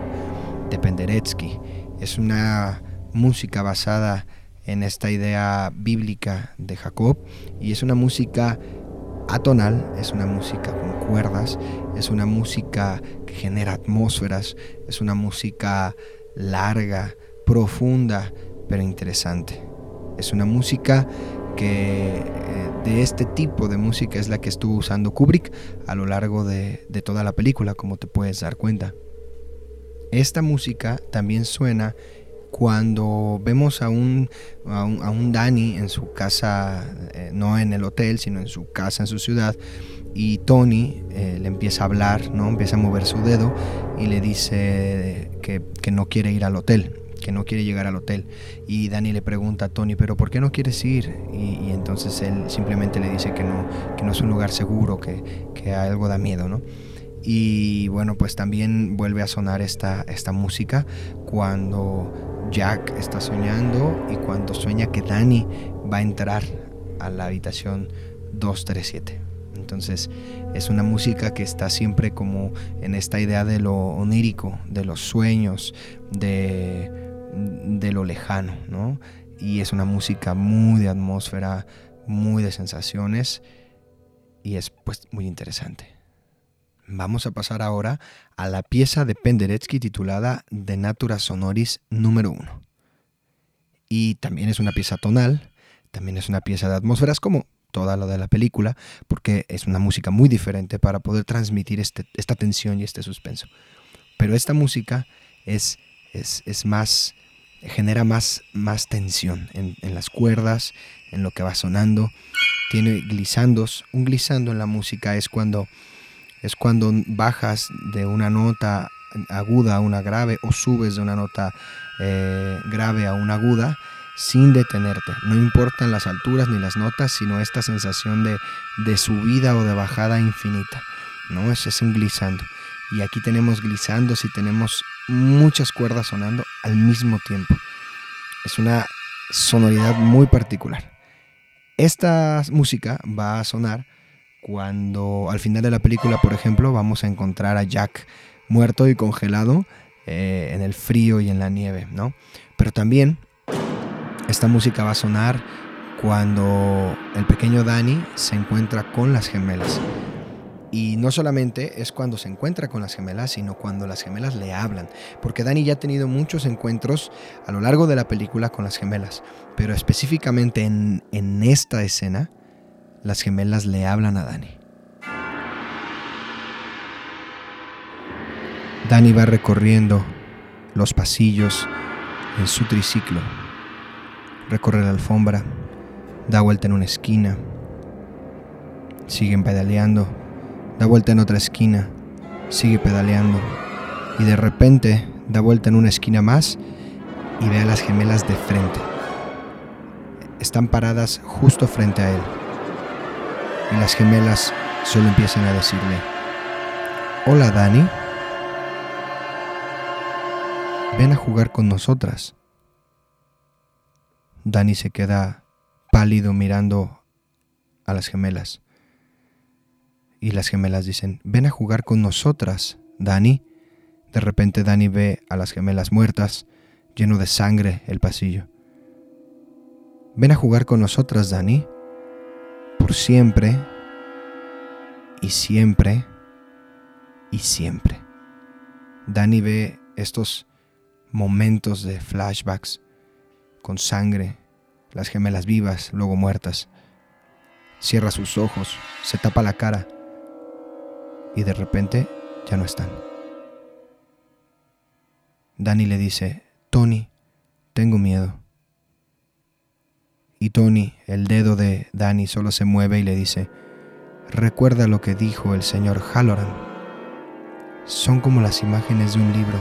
de Penderecki. Es una música basada en esta idea bíblica de Jacob y es una música atonal, es una música con cuerdas, es una música que genera atmósferas, es una música larga, profunda, pero interesante. Es una música que eh, de este tipo de música es la que estuvo usando Kubrick a lo largo de, de toda la película, como te puedes dar cuenta. Esta música también suena cuando vemos a un, a un, a Danny en su casa, eh, no en el hotel, sino en su casa, en su ciudad, y Tony eh, le empieza a hablar, ¿no? empieza a mover su dedo y le dice que, que no quiere ir al hotel, que no quiere llegar al hotel. Y Danny le pregunta a Tony, pero ¿por qué no quieres ir? Y, y entonces él simplemente le dice que no, que no es un lugar seguro, que, que algo da miedo, ¿no? Y bueno, pues también vuelve a sonar esta, esta música cuando Jack está soñando y cuando sueña que Danny va a entrar a la habitación 237. Entonces es una música que está siempre como en esta idea de lo onírico, de los sueños, de, de lo lejano, ¿no? Y es una música muy de atmósfera, muy de sensaciones y es pues muy interesante. Vamos a pasar ahora a la pieza de Penderecki titulada De Natura Sonoris número 1. Y también es una pieza tonal, también es una pieza de atmósferas como toda lo de la película, porque es una música muy diferente para poder transmitir este, esta tensión y este suspenso. Pero esta música es, es, es más, genera más, más tensión en, en las cuerdas, en lo que va sonando. Tiene glisandos. Un glisando en la música es cuando es cuando bajas de una nota aguda a una grave o subes de una nota eh, grave a una aguda sin detenerte. No importan las alturas ni las notas, sino esta sensación de, de subida o de bajada infinita. ¿no? Ese es un glissando. Y aquí tenemos glissandos y tenemos muchas cuerdas sonando al mismo tiempo. Es una sonoridad muy particular. Esta música va a sonar cuando al final de la película, por ejemplo, vamos a encontrar a Jack muerto y congelado eh, en el frío y en la nieve, ¿no? Pero también esta música va a sonar cuando el pequeño Danny se encuentra con las gemelas. Y no solamente es cuando se encuentra con las gemelas, sino cuando las gemelas le hablan. Porque Danny ya ha tenido muchos encuentros a lo largo de la película con las gemelas. Pero específicamente en, en esta escena, las gemelas le hablan a Dani. Dani va recorriendo los pasillos en su triciclo. Recorre la alfombra, da vuelta en una esquina, siguen pedaleando, da vuelta en otra esquina, sigue pedaleando y de repente da vuelta en una esquina más y ve a las gemelas de frente. Están paradas justo frente a él y las gemelas solo empiezan a decirle, hola Dani, ven a jugar con nosotras. Dani se queda pálido mirando a las gemelas. Y las gemelas dicen, ven a jugar con nosotras, Dani. De repente Dani ve a las gemelas muertas, lleno de sangre el pasillo. Ven a jugar con nosotras, Dani. Siempre, y siempre, y siempre. Dani ve estos momentos de flashbacks con sangre, las gemelas vivas, luego muertas. Cierra sus ojos, se tapa la cara y de repente ya no están. Danny le dice, Tony, tengo miedo. Y Tony, el dedo de Danny, solo se mueve y le dice, recuerda lo que dijo el señor Halloran. Son como las imágenes de un libro,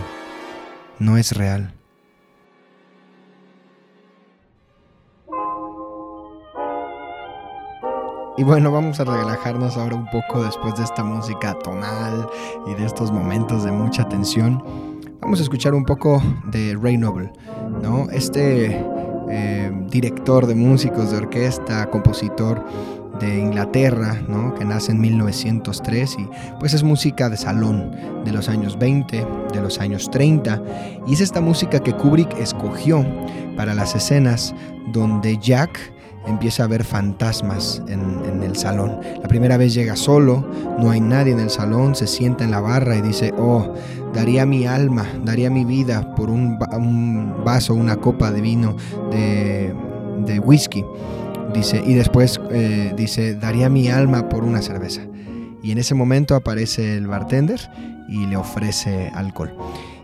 no es real. Y bueno, vamos a relajarnos ahora un poco después de esta música tonal y de estos momentos de mucha tensión. Vamos a escuchar un poco de Ray Noble, ¿no? Este eh, director de músicos de orquesta, compositor de Inglaterra, ¿no? que nace en 1903 y pues es música de salón de los años 20, de los años 30 y es esta música que Kubrick escogió para las escenas donde Jack empieza a ver fantasmas en, el salón. La primera vez llega solo, no hay nadie en el salón, se sienta en la barra y dice, oh, daría mi alma, daría mi vida por un, vaso, una copa de vino de, whisky. Dice, y después eh, dice, daría mi alma por una cerveza. Y en ese momento aparece el bartender y le ofrece alcohol.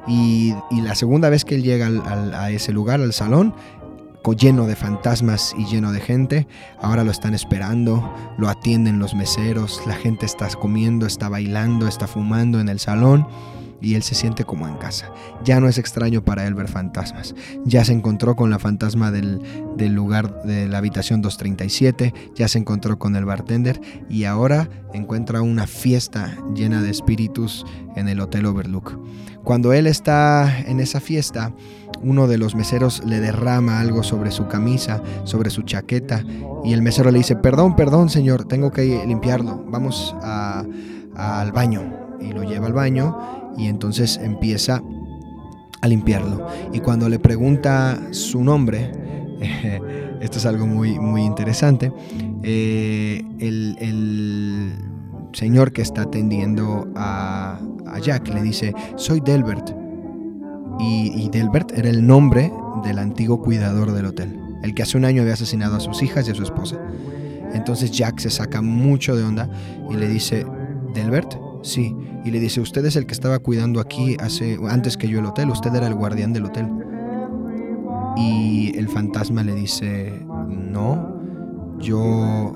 Y, la segunda vez que él llega a ese lugar, al salón, lleno de fantasmas y lleno de gente. Ahora lo están esperando, lo atienden los meseros, la gente está comiendo, está bailando, está fumando en el salón y él se siente como en casa. Ya no es extraño para él ver fantasmas. Ya se encontró con la fantasma del, lugar de la habitación 237, ya se encontró con el bartender y ahora encuentra una fiesta llena de espíritus en el Hotel Overlook. Cuando él está en esa fiesta, uno de los meseros le derrama algo sobre su camisa, sobre su chaqueta, y el mesero le dice, perdón, perdón, señor, tengo que limpiarlo, vamos al baño. Y lo lleva al baño y entonces empieza a limpiarlo. Y cuando le pregunta su nombre, *laughs* esto es algo muy, muy interesante, eh, el, señor que está atendiendo a, Jack le dice, soy Delbert. Y, Delbert era el nombre del antiguo cuidador del hotel, el que hace un año había asesinado a sus hijas y a su esposa. Entonces Jack se saca mucho de onda y le dice, Delbert, Sí, y le dice, usted es el que estaba cuidando aquí hace, antes que yo el hotel, usted era el guardián del hotel. Y el fantasma le dice, no, yo,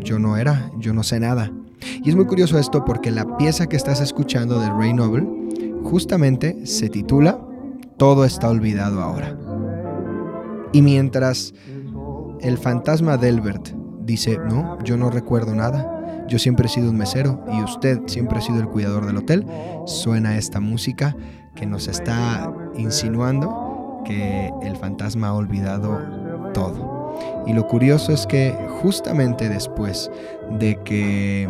yo no era, yo no sé nada. Y es muy curioso esto porque la pieza que estás escuchando de Ray Noble justamente se titula Todo está olvidado ahora. Y mientras el fantasma de Delbert dice, no, yo no recuerdo nada, yo siempre he sido un mesero y usted siempre ha sido el cuidador del hotel. Suena esta música que nos está insinuando que el fantasma ha olvidado todo. Y lo curioso es que justamente después de que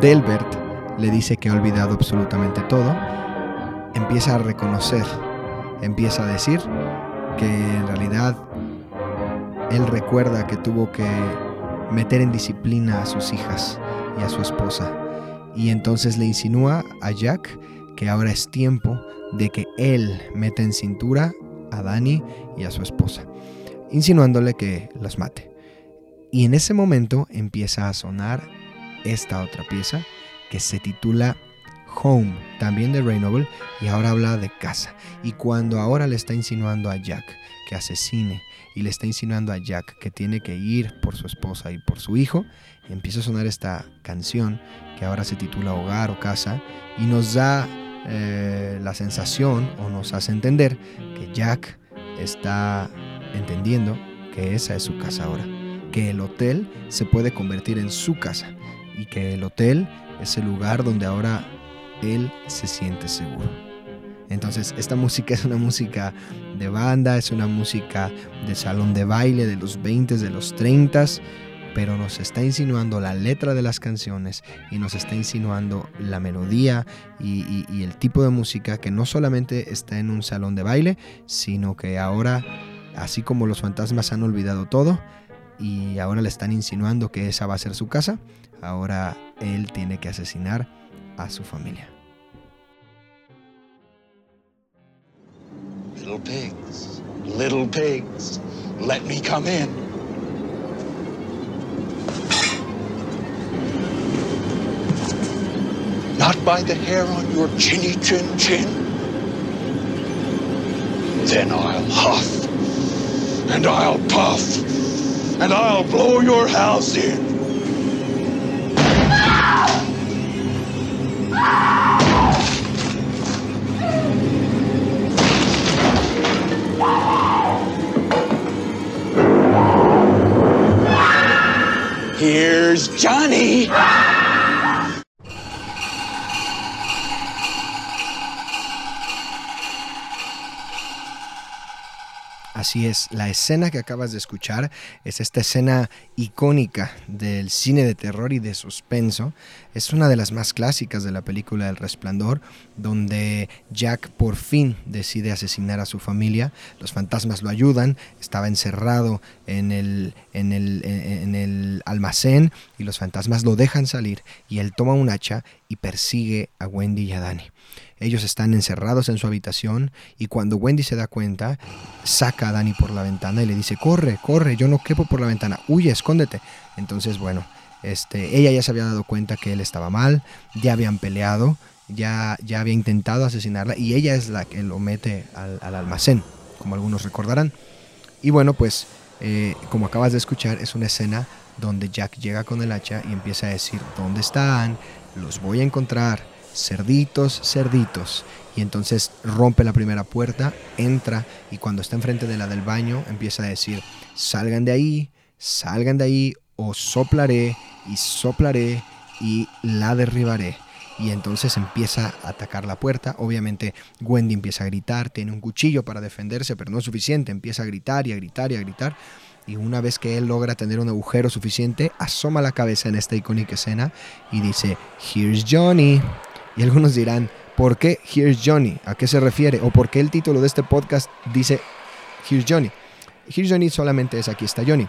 Delbert le dice que ha olvidado absolutamente todo, empieza a reconocer, empieza a decir que en realidad él recuerda que tuvo que meter en disciplina a sus hijas y a su esposa. Y entonces le insinúa a Jack que ahora es tiempo de que él meta en cintura a Dani y a su esposa, insinuándole que los mate. Y en ese momento empieza a sonar esta otra pieza que se titula Home, también de Ray Noble, y ahora habla de casa. Y cuando ahora le está insinuando a Jack que asesine y le está insinuando a Jack que tiene que ir por su esposa y por su hijo, empieza a sonar esta canción que ahora se titula Hogar o Casa y nos da eh, la sensación o nos hace entender que Jack está entendiendo que esa es su casa ahora, que el hotel se puede convertir en su casa y que el hotel es el lugar donde ahora él se siente seguro. Entonces, esta música *laughs* es una música de banda, es una música de salón de baile de los 20, de los 30, pero nos está insinuando la letra de las canciones y nos está insinuando la melodía y, y el tipo de música que no solamente está en un salón de baile, sino que ahora, así como los fantasmas han olvidado todo, y ahora le están insinuando que esa va a ser su casa, ahora él tiene que asesinar a su familia. Little pigs, little pigs, let me come in. Not by the hair on your chinny chin chin. Then I'll huff, and I'll puff, and I'll blow your house in. Here's Johnny. Así es, la escena que acabas de escuchar es esta escena icónica del cine de terror y de suspenso. Es una de las más clásicas de la película El Resplandor, donde Jack por fin decide asesinar a su familia. Los fantasmas lo ayudan, estaba encerrado en el, en el, en el almacén y los fantasmas lo dejan salir y él toma un hacha y persigue a Wendy y a Danny. Ellos están encerrados en su habitación y cuando Wendy se da cuenta, saca a Danny por la ventana y le dice, corre, corre, yo no quepo por la ventana, huye, escóndete. Entonces, bueno, este, ella ya se había dado cuenta que él estaba mal, ya habían peleado, ya, ya había intentado asesinarla y ella es la que lo mete al, almacén, como algunos recordarán. Y bueno, pues eh, como acabas de escuchar, es una escena donde Jack llega con el hacha y empieza a decir, ¿dónde están? Los voy a encontrar cerditos, cerditos. Y entonces rompe la primera puerta, entra y cuando está enfrente de la del baño empieza a decir, salgan de ahí, salgan de ahí o soplaré y soplaré y la derribaré. Y entonces empieza a atacar la puerta. Obviamente Wendy empieza a gritar, tiene un cuchillo para defenderse, pero no es suficiente. Empieza a gritar y a gritar y a gritar. Y una vez que él logra tener un agujero suficiente, asoma la cabeza en esta icónica escena y dice, Here's Johnny. Y algunos dirán, ¿por qué Here's Johnny? ¿A qué se refiere? ¿O por qué el título de este podcast dice Here's Johnny? Here's Johnny solamente es Aquí está Johnny.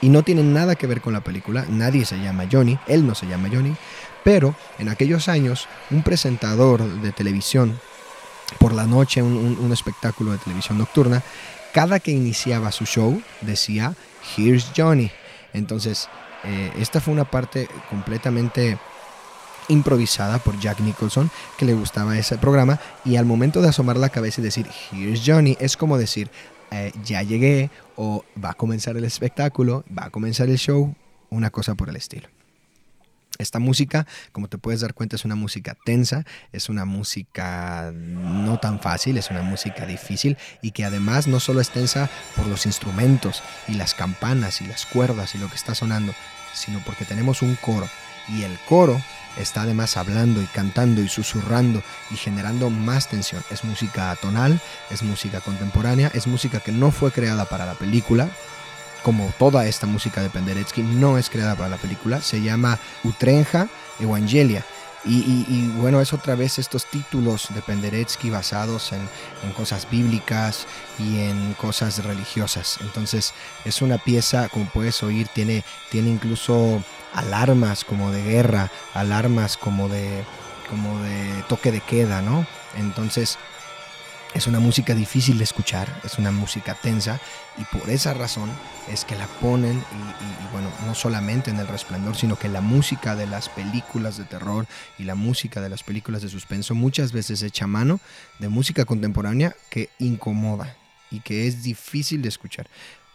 Y no tiene nada que ver con la película, nadie se llama Johnny, él no se llama Johnny, pero en aquellos años un presentador de televisión, por la noche, un, espectáculo de televisión nocturna, cada que iniciaba su show decía, Here's Johnny. Entonces, eh, esta fue una parte completamente improvisada por Jack Nicholson, que le gustaba ese programa, y al momento de asomar la cabeza y decir, Here's Johnny, es como decir, eh, ya llegué, o va a comenzar el espectáculo, va a comenzar el show, una cosa por el estilo. Esta música, como te puedes dar cuenta, es una música tensa, es una música no tan fácil, es una música difícil y que además no solo es tensa por los instrumentos y las campanas y las cuerdas y lo que está sonando, sino porque tenemos un coro y el coro está además hablando y cantando y susurrando y generando más tensión. Es música atonal, es música contemporánea, es música que no fue creada para la película, como toda esta música de Penderecki no es creada para la película, se llama Utrenja Evangelia. Y, bueno, es otra vez estos títulos de Penderecki basados en, en, cosas bíblicas y en cosas religiosas. Entonces es una pieza, como puedes oír, tiene, tiene incluso alarmas como de guerra, alarmas como de, como de toque de queda, ¿no? Entonces es una música difícil de escuchar, es una música tensa y por esa razón es que la ponen y, bueno, no solamente en el resplandor, sino que la música de las películas de terror y la música de las películas de suspenso muchas veces echa mano de música contemporánea que incomoda y que es difícil de escuchar.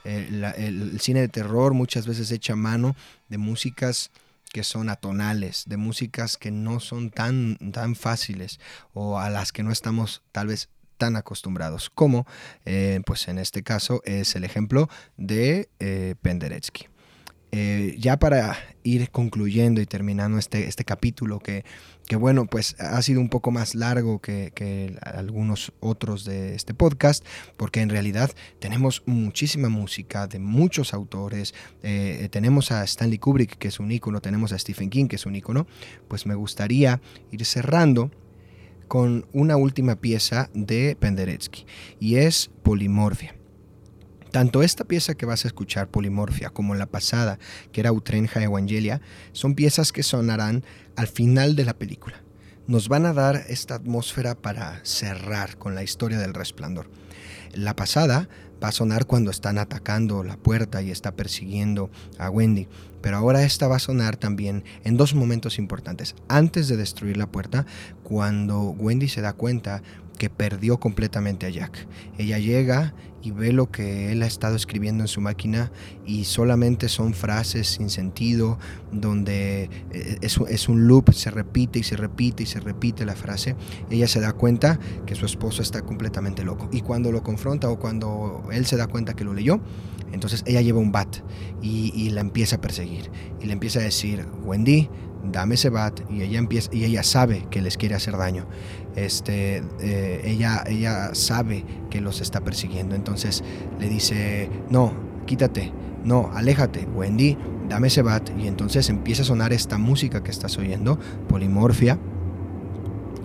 Eh, el, cine de terror muchas veces echa mano de músicas que son atonales, de músicas que no son tan, tan fáciles o a las que no estamos tal vez tan acostumbrados, como eh, pues en este caso es el ejemplo de eh, Penderecki. Eh, ya para ir concluyendo y terminando este, este capítulo que, que, bueno, pues ha sido un poco más largo que, algunos otros de este podcast, porque en realidad tenemos muchísima música de muchos autores, eh, tenemos a Stanley Kubrick, que es un ícono, tenemos a Stephen King, que es un ícono, pues me gustaría ir cerrando con una última pieza de Penderecki, y es Polimorfia. Tanto esta pieza que vas a escuchar, Polimorfia, como la pasada, que era Utrenja Evangelia, son piezas que sonarán al final de la película. Nos van a dar esta atmósfera para cerrar con la historia del resplandor. La pasada va a sonar cuando están atacando la puerta y está persiguiendo a Wendy, pero ahora esta va a sonar también en dos momentos importantes. Antes de destruir la puerta, cuando Wendy se da cuenta que perdió completamente a Jack. Ella llega y ve lo que él ha estado escribiendo en su máquina y solamente son frases sin sentido, donde eh, es, un loop, se repite y se repite y se repite la frase. Ella se da cuenta que su esposo está completamente loco y cuando lo confronta o cuando él se da cuenta que lo leyó, entonces ella lleva un bat y, y la empieza a perseguir y le empieza a decir, Wendy, dame ese bat y ella empieza y ella sabe que les quiere hacer daño este eh, ella ella sabe que los está persiguiendo. Entonces le dice no quítate. No aléjate. Wendy dame ese bat y entonces empieza a sonar esta música que estás oyendo polimorfia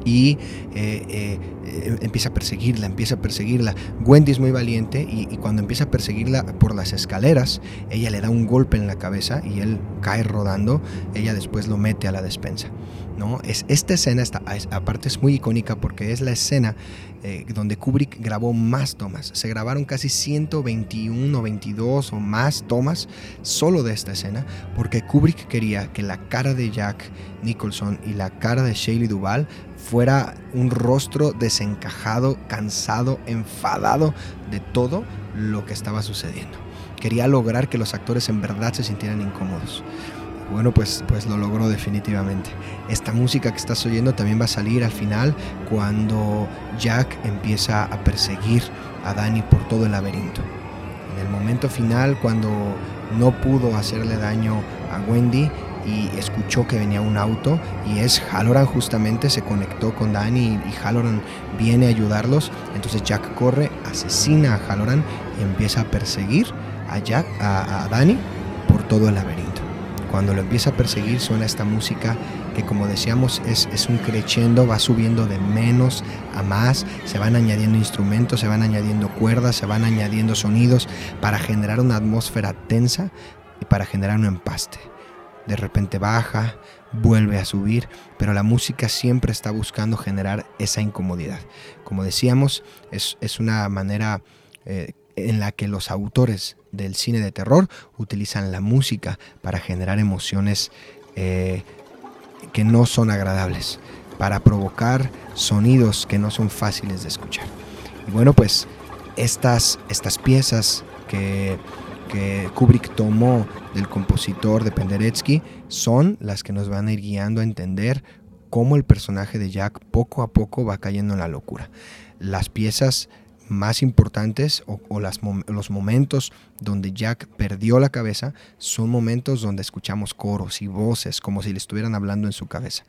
y eh, eh, eh, empieza a perseguirla, empieza a perseguirla. Wendy es muy valiente y, y, cuando empieza a perseguirla por las escaleras, ella le da un golpe en la cabeza y él cae rodando, ella después lo mete a la despensa. ¿no? Es, esta escena, esta, aparte es muy icónica porque es la escena eh, donde Kubrick grabó más tomas. Se grabaron casi 121 o 22 o más tomas solo de esta escena porque Kubrick quería que la cara de Jack Nicholson y la cara de Shelley Duvall fuera un rostro desencajado, cansado, enfadado de todo lo que estaba sucediendo. Quería lograr que los actores en verdad se sintieran incómodos. Bueno, pues, pues lo logró definitivamente. Esta música que estás oyendo también va a salir al final cuando Jack empieza a perseguir a Danny por todo el laberinto. En el momento final, cuando no pudo hacerle daño a Wendy y escuchó que venía un auto y es Halloran justamente se conectó con Danny y Halloran viene a ayudarlos. Entonces Jack corre, asesina a Halloran y empieza a perseguir a Jack, a, a Danny por todo el laberinto. Cuando lo empieza a perseguir suena esta música que como decíamos es, es un crescendo, va subiendo de menos a más, se van añadiendo instrumentos, se van añadiendo cuerdas, se van añadiendo sonidos para generar una atmósfera tensa y para generar un empaste. De repente baja, vuelve a subir, pero la música siempre está buscando generar esa incomodidad. Como decíamos, es, es una manera eh, en la que los autores del cine de terror utilizan la música para generar emociones eh, que no son agradables, para provocar sonidos que no son fáciles de escuchar. Y bueno, pues estas, estas piezas que, que Kubrick tomó del compositor de Penderecki son las que nos van a ir guiando a entender cómo el personaje de Jack poco a poco va cayendo en la locura. Las piezas más importantes o, los momentos donde Jack perdió la cabeza son momentos donde escuchamos coros y voces como si le estuvieran hablando en su cabeza.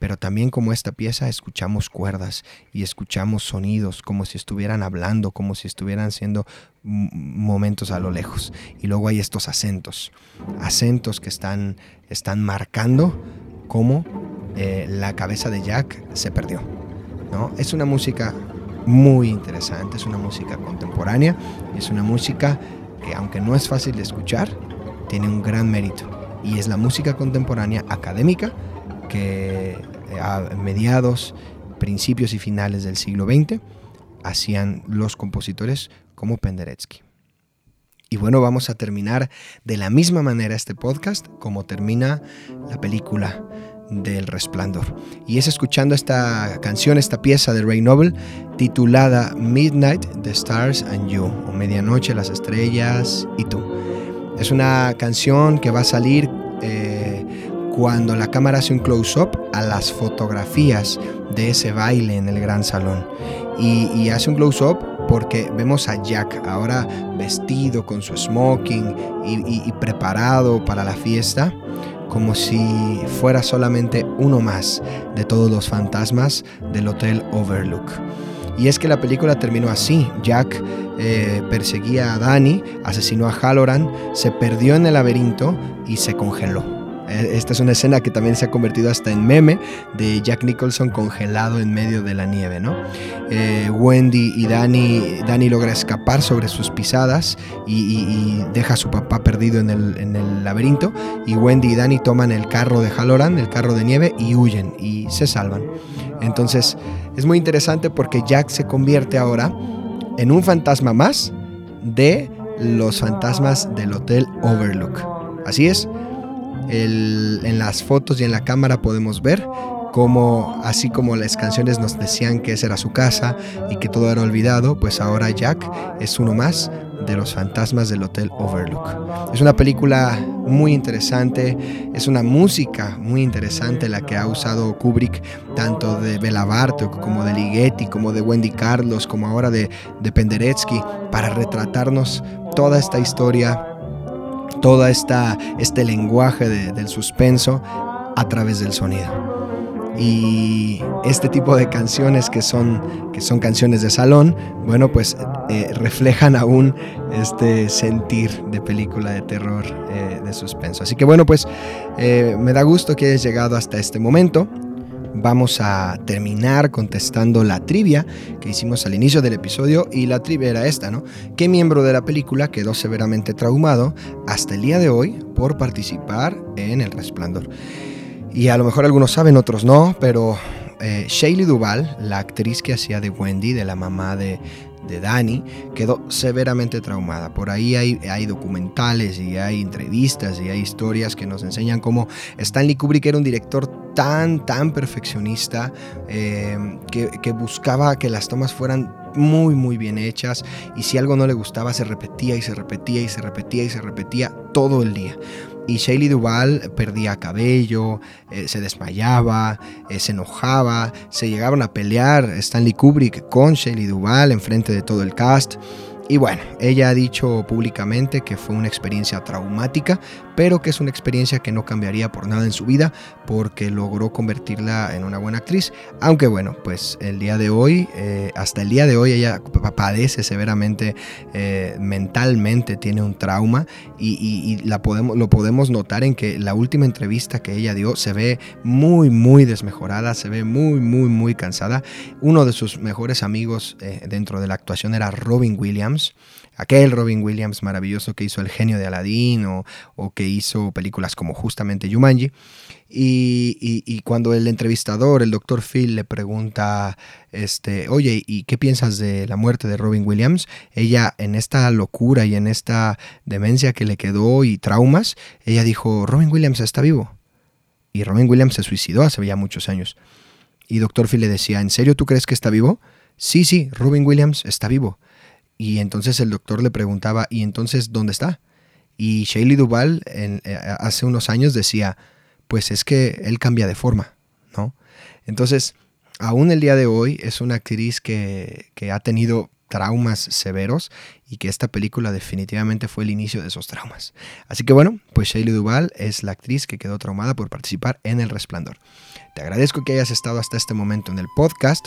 Pero también como esta pieza escuchamos cuerdas y escuchamos sonidos como si estuvieran hablando, como si estuvieran siendo momentos a lo lejos. Y luego hay estos acentos, acentos que están, están marcando cómo eh, la cabeza de Jack se perdió. ¿no? Es una música muy interesante, es una música contemporánea, es una música que aunque no es fácil de escuchar, tiene un gran mérito. Y es la música contemporánea académica que eh, a mediados, principios y finales del siglo XX hacían los compositores como Penderecki. Y bueno, vamos a terminar de la misma manera este podcast como termina la película del resplandor. Y es escuchando esta canción, esta pieza de Ray Noble, titulada Midnight, The Stars and You, o Medianoche, las estrellas y tú. Es una canción que va a salir eh, cuando la cámara hace un close-up a las fotografías de ese baile en el gran salón. Y, hace un close-up porque vemos a Jack ahora vestido con su smoking y, y preparado para la fiesta como si fuera solamente uno más de todos los fantasmas del Hotel Overlook. Y es que la película terminó así. Jack eh, perseguía a Danny, asesinó a Halloran, se perdió en el laberinto y se congeló. Eh, esta es una escena que también se ha convertido hasta en meme de Jack Nicholson congelado en medio de la nieve, ¿no? Eh, Wendy y Danny, Danny logra escapar sobre sus pisadas y, deja a su papá perdido en el, en el, laberinto y Wendy y Danny toman el carro de Halloran, el carro de nieve y huyen y se salvan. Entonces es muy interesante porque Jack se convierte ahora en un fantasma más de los fantasmas del Hotel Overlook. Así es, en las fotos y en la cámara podemos ver cómo, así como las canciones nos decían que esa era su casa y que todo era olvidado, pues ahora Jack es uno más de los fantasmas del Hotel Overlook. Es una película muy interesante, es una música muy interesante la que ha usado Kubrick, tanto de Bela Bartok como de Ligeti, como de Wendy Carlos, como ahora de, de Penderecki, para retratarnos toda esta historia todo este lenguaje del suspenso a través del sonido. Y este tipo de canciones que son, que son canciones de salón, bueno, pues eh, reflejan aún este sentir de película de terror, eh, de suspenso. Así que bueno, pues eh, me da gusto que hayas llegado hasta este momento vamos a terminar contestando la trivia que hicimos al inicio del episodio y la trivia era esta, ¿no? ¿Qué miembro de la película quedó severamente traumado hasta el día de hoy por participar en El Resplandor? Y a lo mejor algunos saben, otros no, pero eh, Shaylee Duval, la actriz que hacía de Wendy, de la mamá de, de Dani quedó severamente traumada. Por ahí hay, documentales y hay entrevistas y hay historias que nos enseñan cómo Stanley Kubrick era un director tan, tan perfeccionista que, que buscaba que las tomas fueran muy muy bien hechas y si algo no le gustaba se repetía y se repetía y se repetía y se repetía todo el día y Shaylee Duval perdía cabello, eh, se desmayaba, eh, se enojaba, se llegaron a pelear Stanley Kubrick con Shaylee Duval enfrente de todo el cast. Y bueno, ella ha dicho públicamente que fue una experiencia traumática, pero que es una experiencia que no cambiaría por nada en su vida porque logró convertirla en una buena actriz. Aunque bueno, pues el día de hoy, eh, hasta el día de hoy ella padece severamente eh, mentalmente, tiene un trauma y, la podemos, lo podemos notar en que la última entrevista que ella dio se ve muy, muy desmejorada, se ve muy, muy, muy cansada. Uno de sus mejores amigos eh, dentro de la actuación era Robin Williams aquel Robin Williams maravilloso que hizo El genio de Aladdin o, que hizo películas como justamente Jumanji. Y, cuando el entrevistador, el doctor Phil, le pregunta, este, oye, ¿y qué piensas de la muerte de Robin Williams? Ella, en esta locura y en esta demencia que le quedó y traumas, ella dijo, Robin Williams está vivo. Y Robin Williams se suicidó hace ya muchos años. Y doctor Phil le decía, ¿en serio tú crees que está vivo? Sí, sí, Robin Williams está vivo. Y entonces el doctor le preguntaba, ¿y entonces dónde está? Y Shaylee Duval en, eh, hace unos años decía, pues es que él cambia de forma, ¿no? Entonces, aún el día de hoy es una actriz que, que ha tenido traumas severos y que esta película definitivamente fue el inicio de esos traumas. Así que bueno, pues Shaylee Duval es la actriz que quedó traumada por participar en El Resplandor. Te agradezco que hayas estado hasta este momento en el podcast.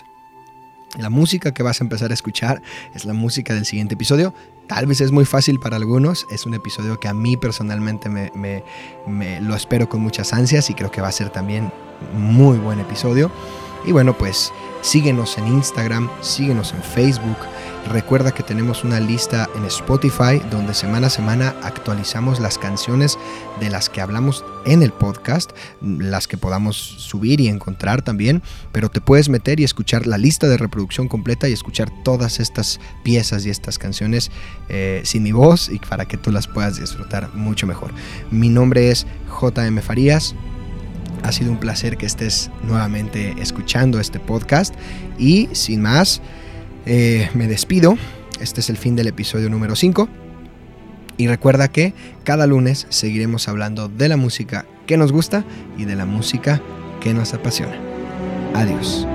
La música que vas a empezar a escuchar es la música del siguiente episodio. Tal vez es muy fácil para algunos, es un episodio que a mí personalmente me, lo espero con muchas ansias y creo que va a ser también muy buen episodio. Y bueno, pues síguenos en Instagram, síguenos en Facebook, Recuerda que tenemos una lista en Spotify donde semana a semana actualizamos las canciones de las que hablamos en el podcast, las que podamos subir y encontrar también, pero te puedes meter y escuchar la lista de reproducción completa y escuchar todas estas piezas y estas canciones eh, sin mi voz y para que tú las puedas disfrutar mucho mejor. Mi nombre es JM Farías. Ha sido un placer que estés nuevamente escuchando este podcast y sin más, eh, me despido. Este es el fin del episodio número 5. Y recuerda que cada lunes seguiremos hablando de la música que nos gusta y de la música que nos apasiona. Adiós.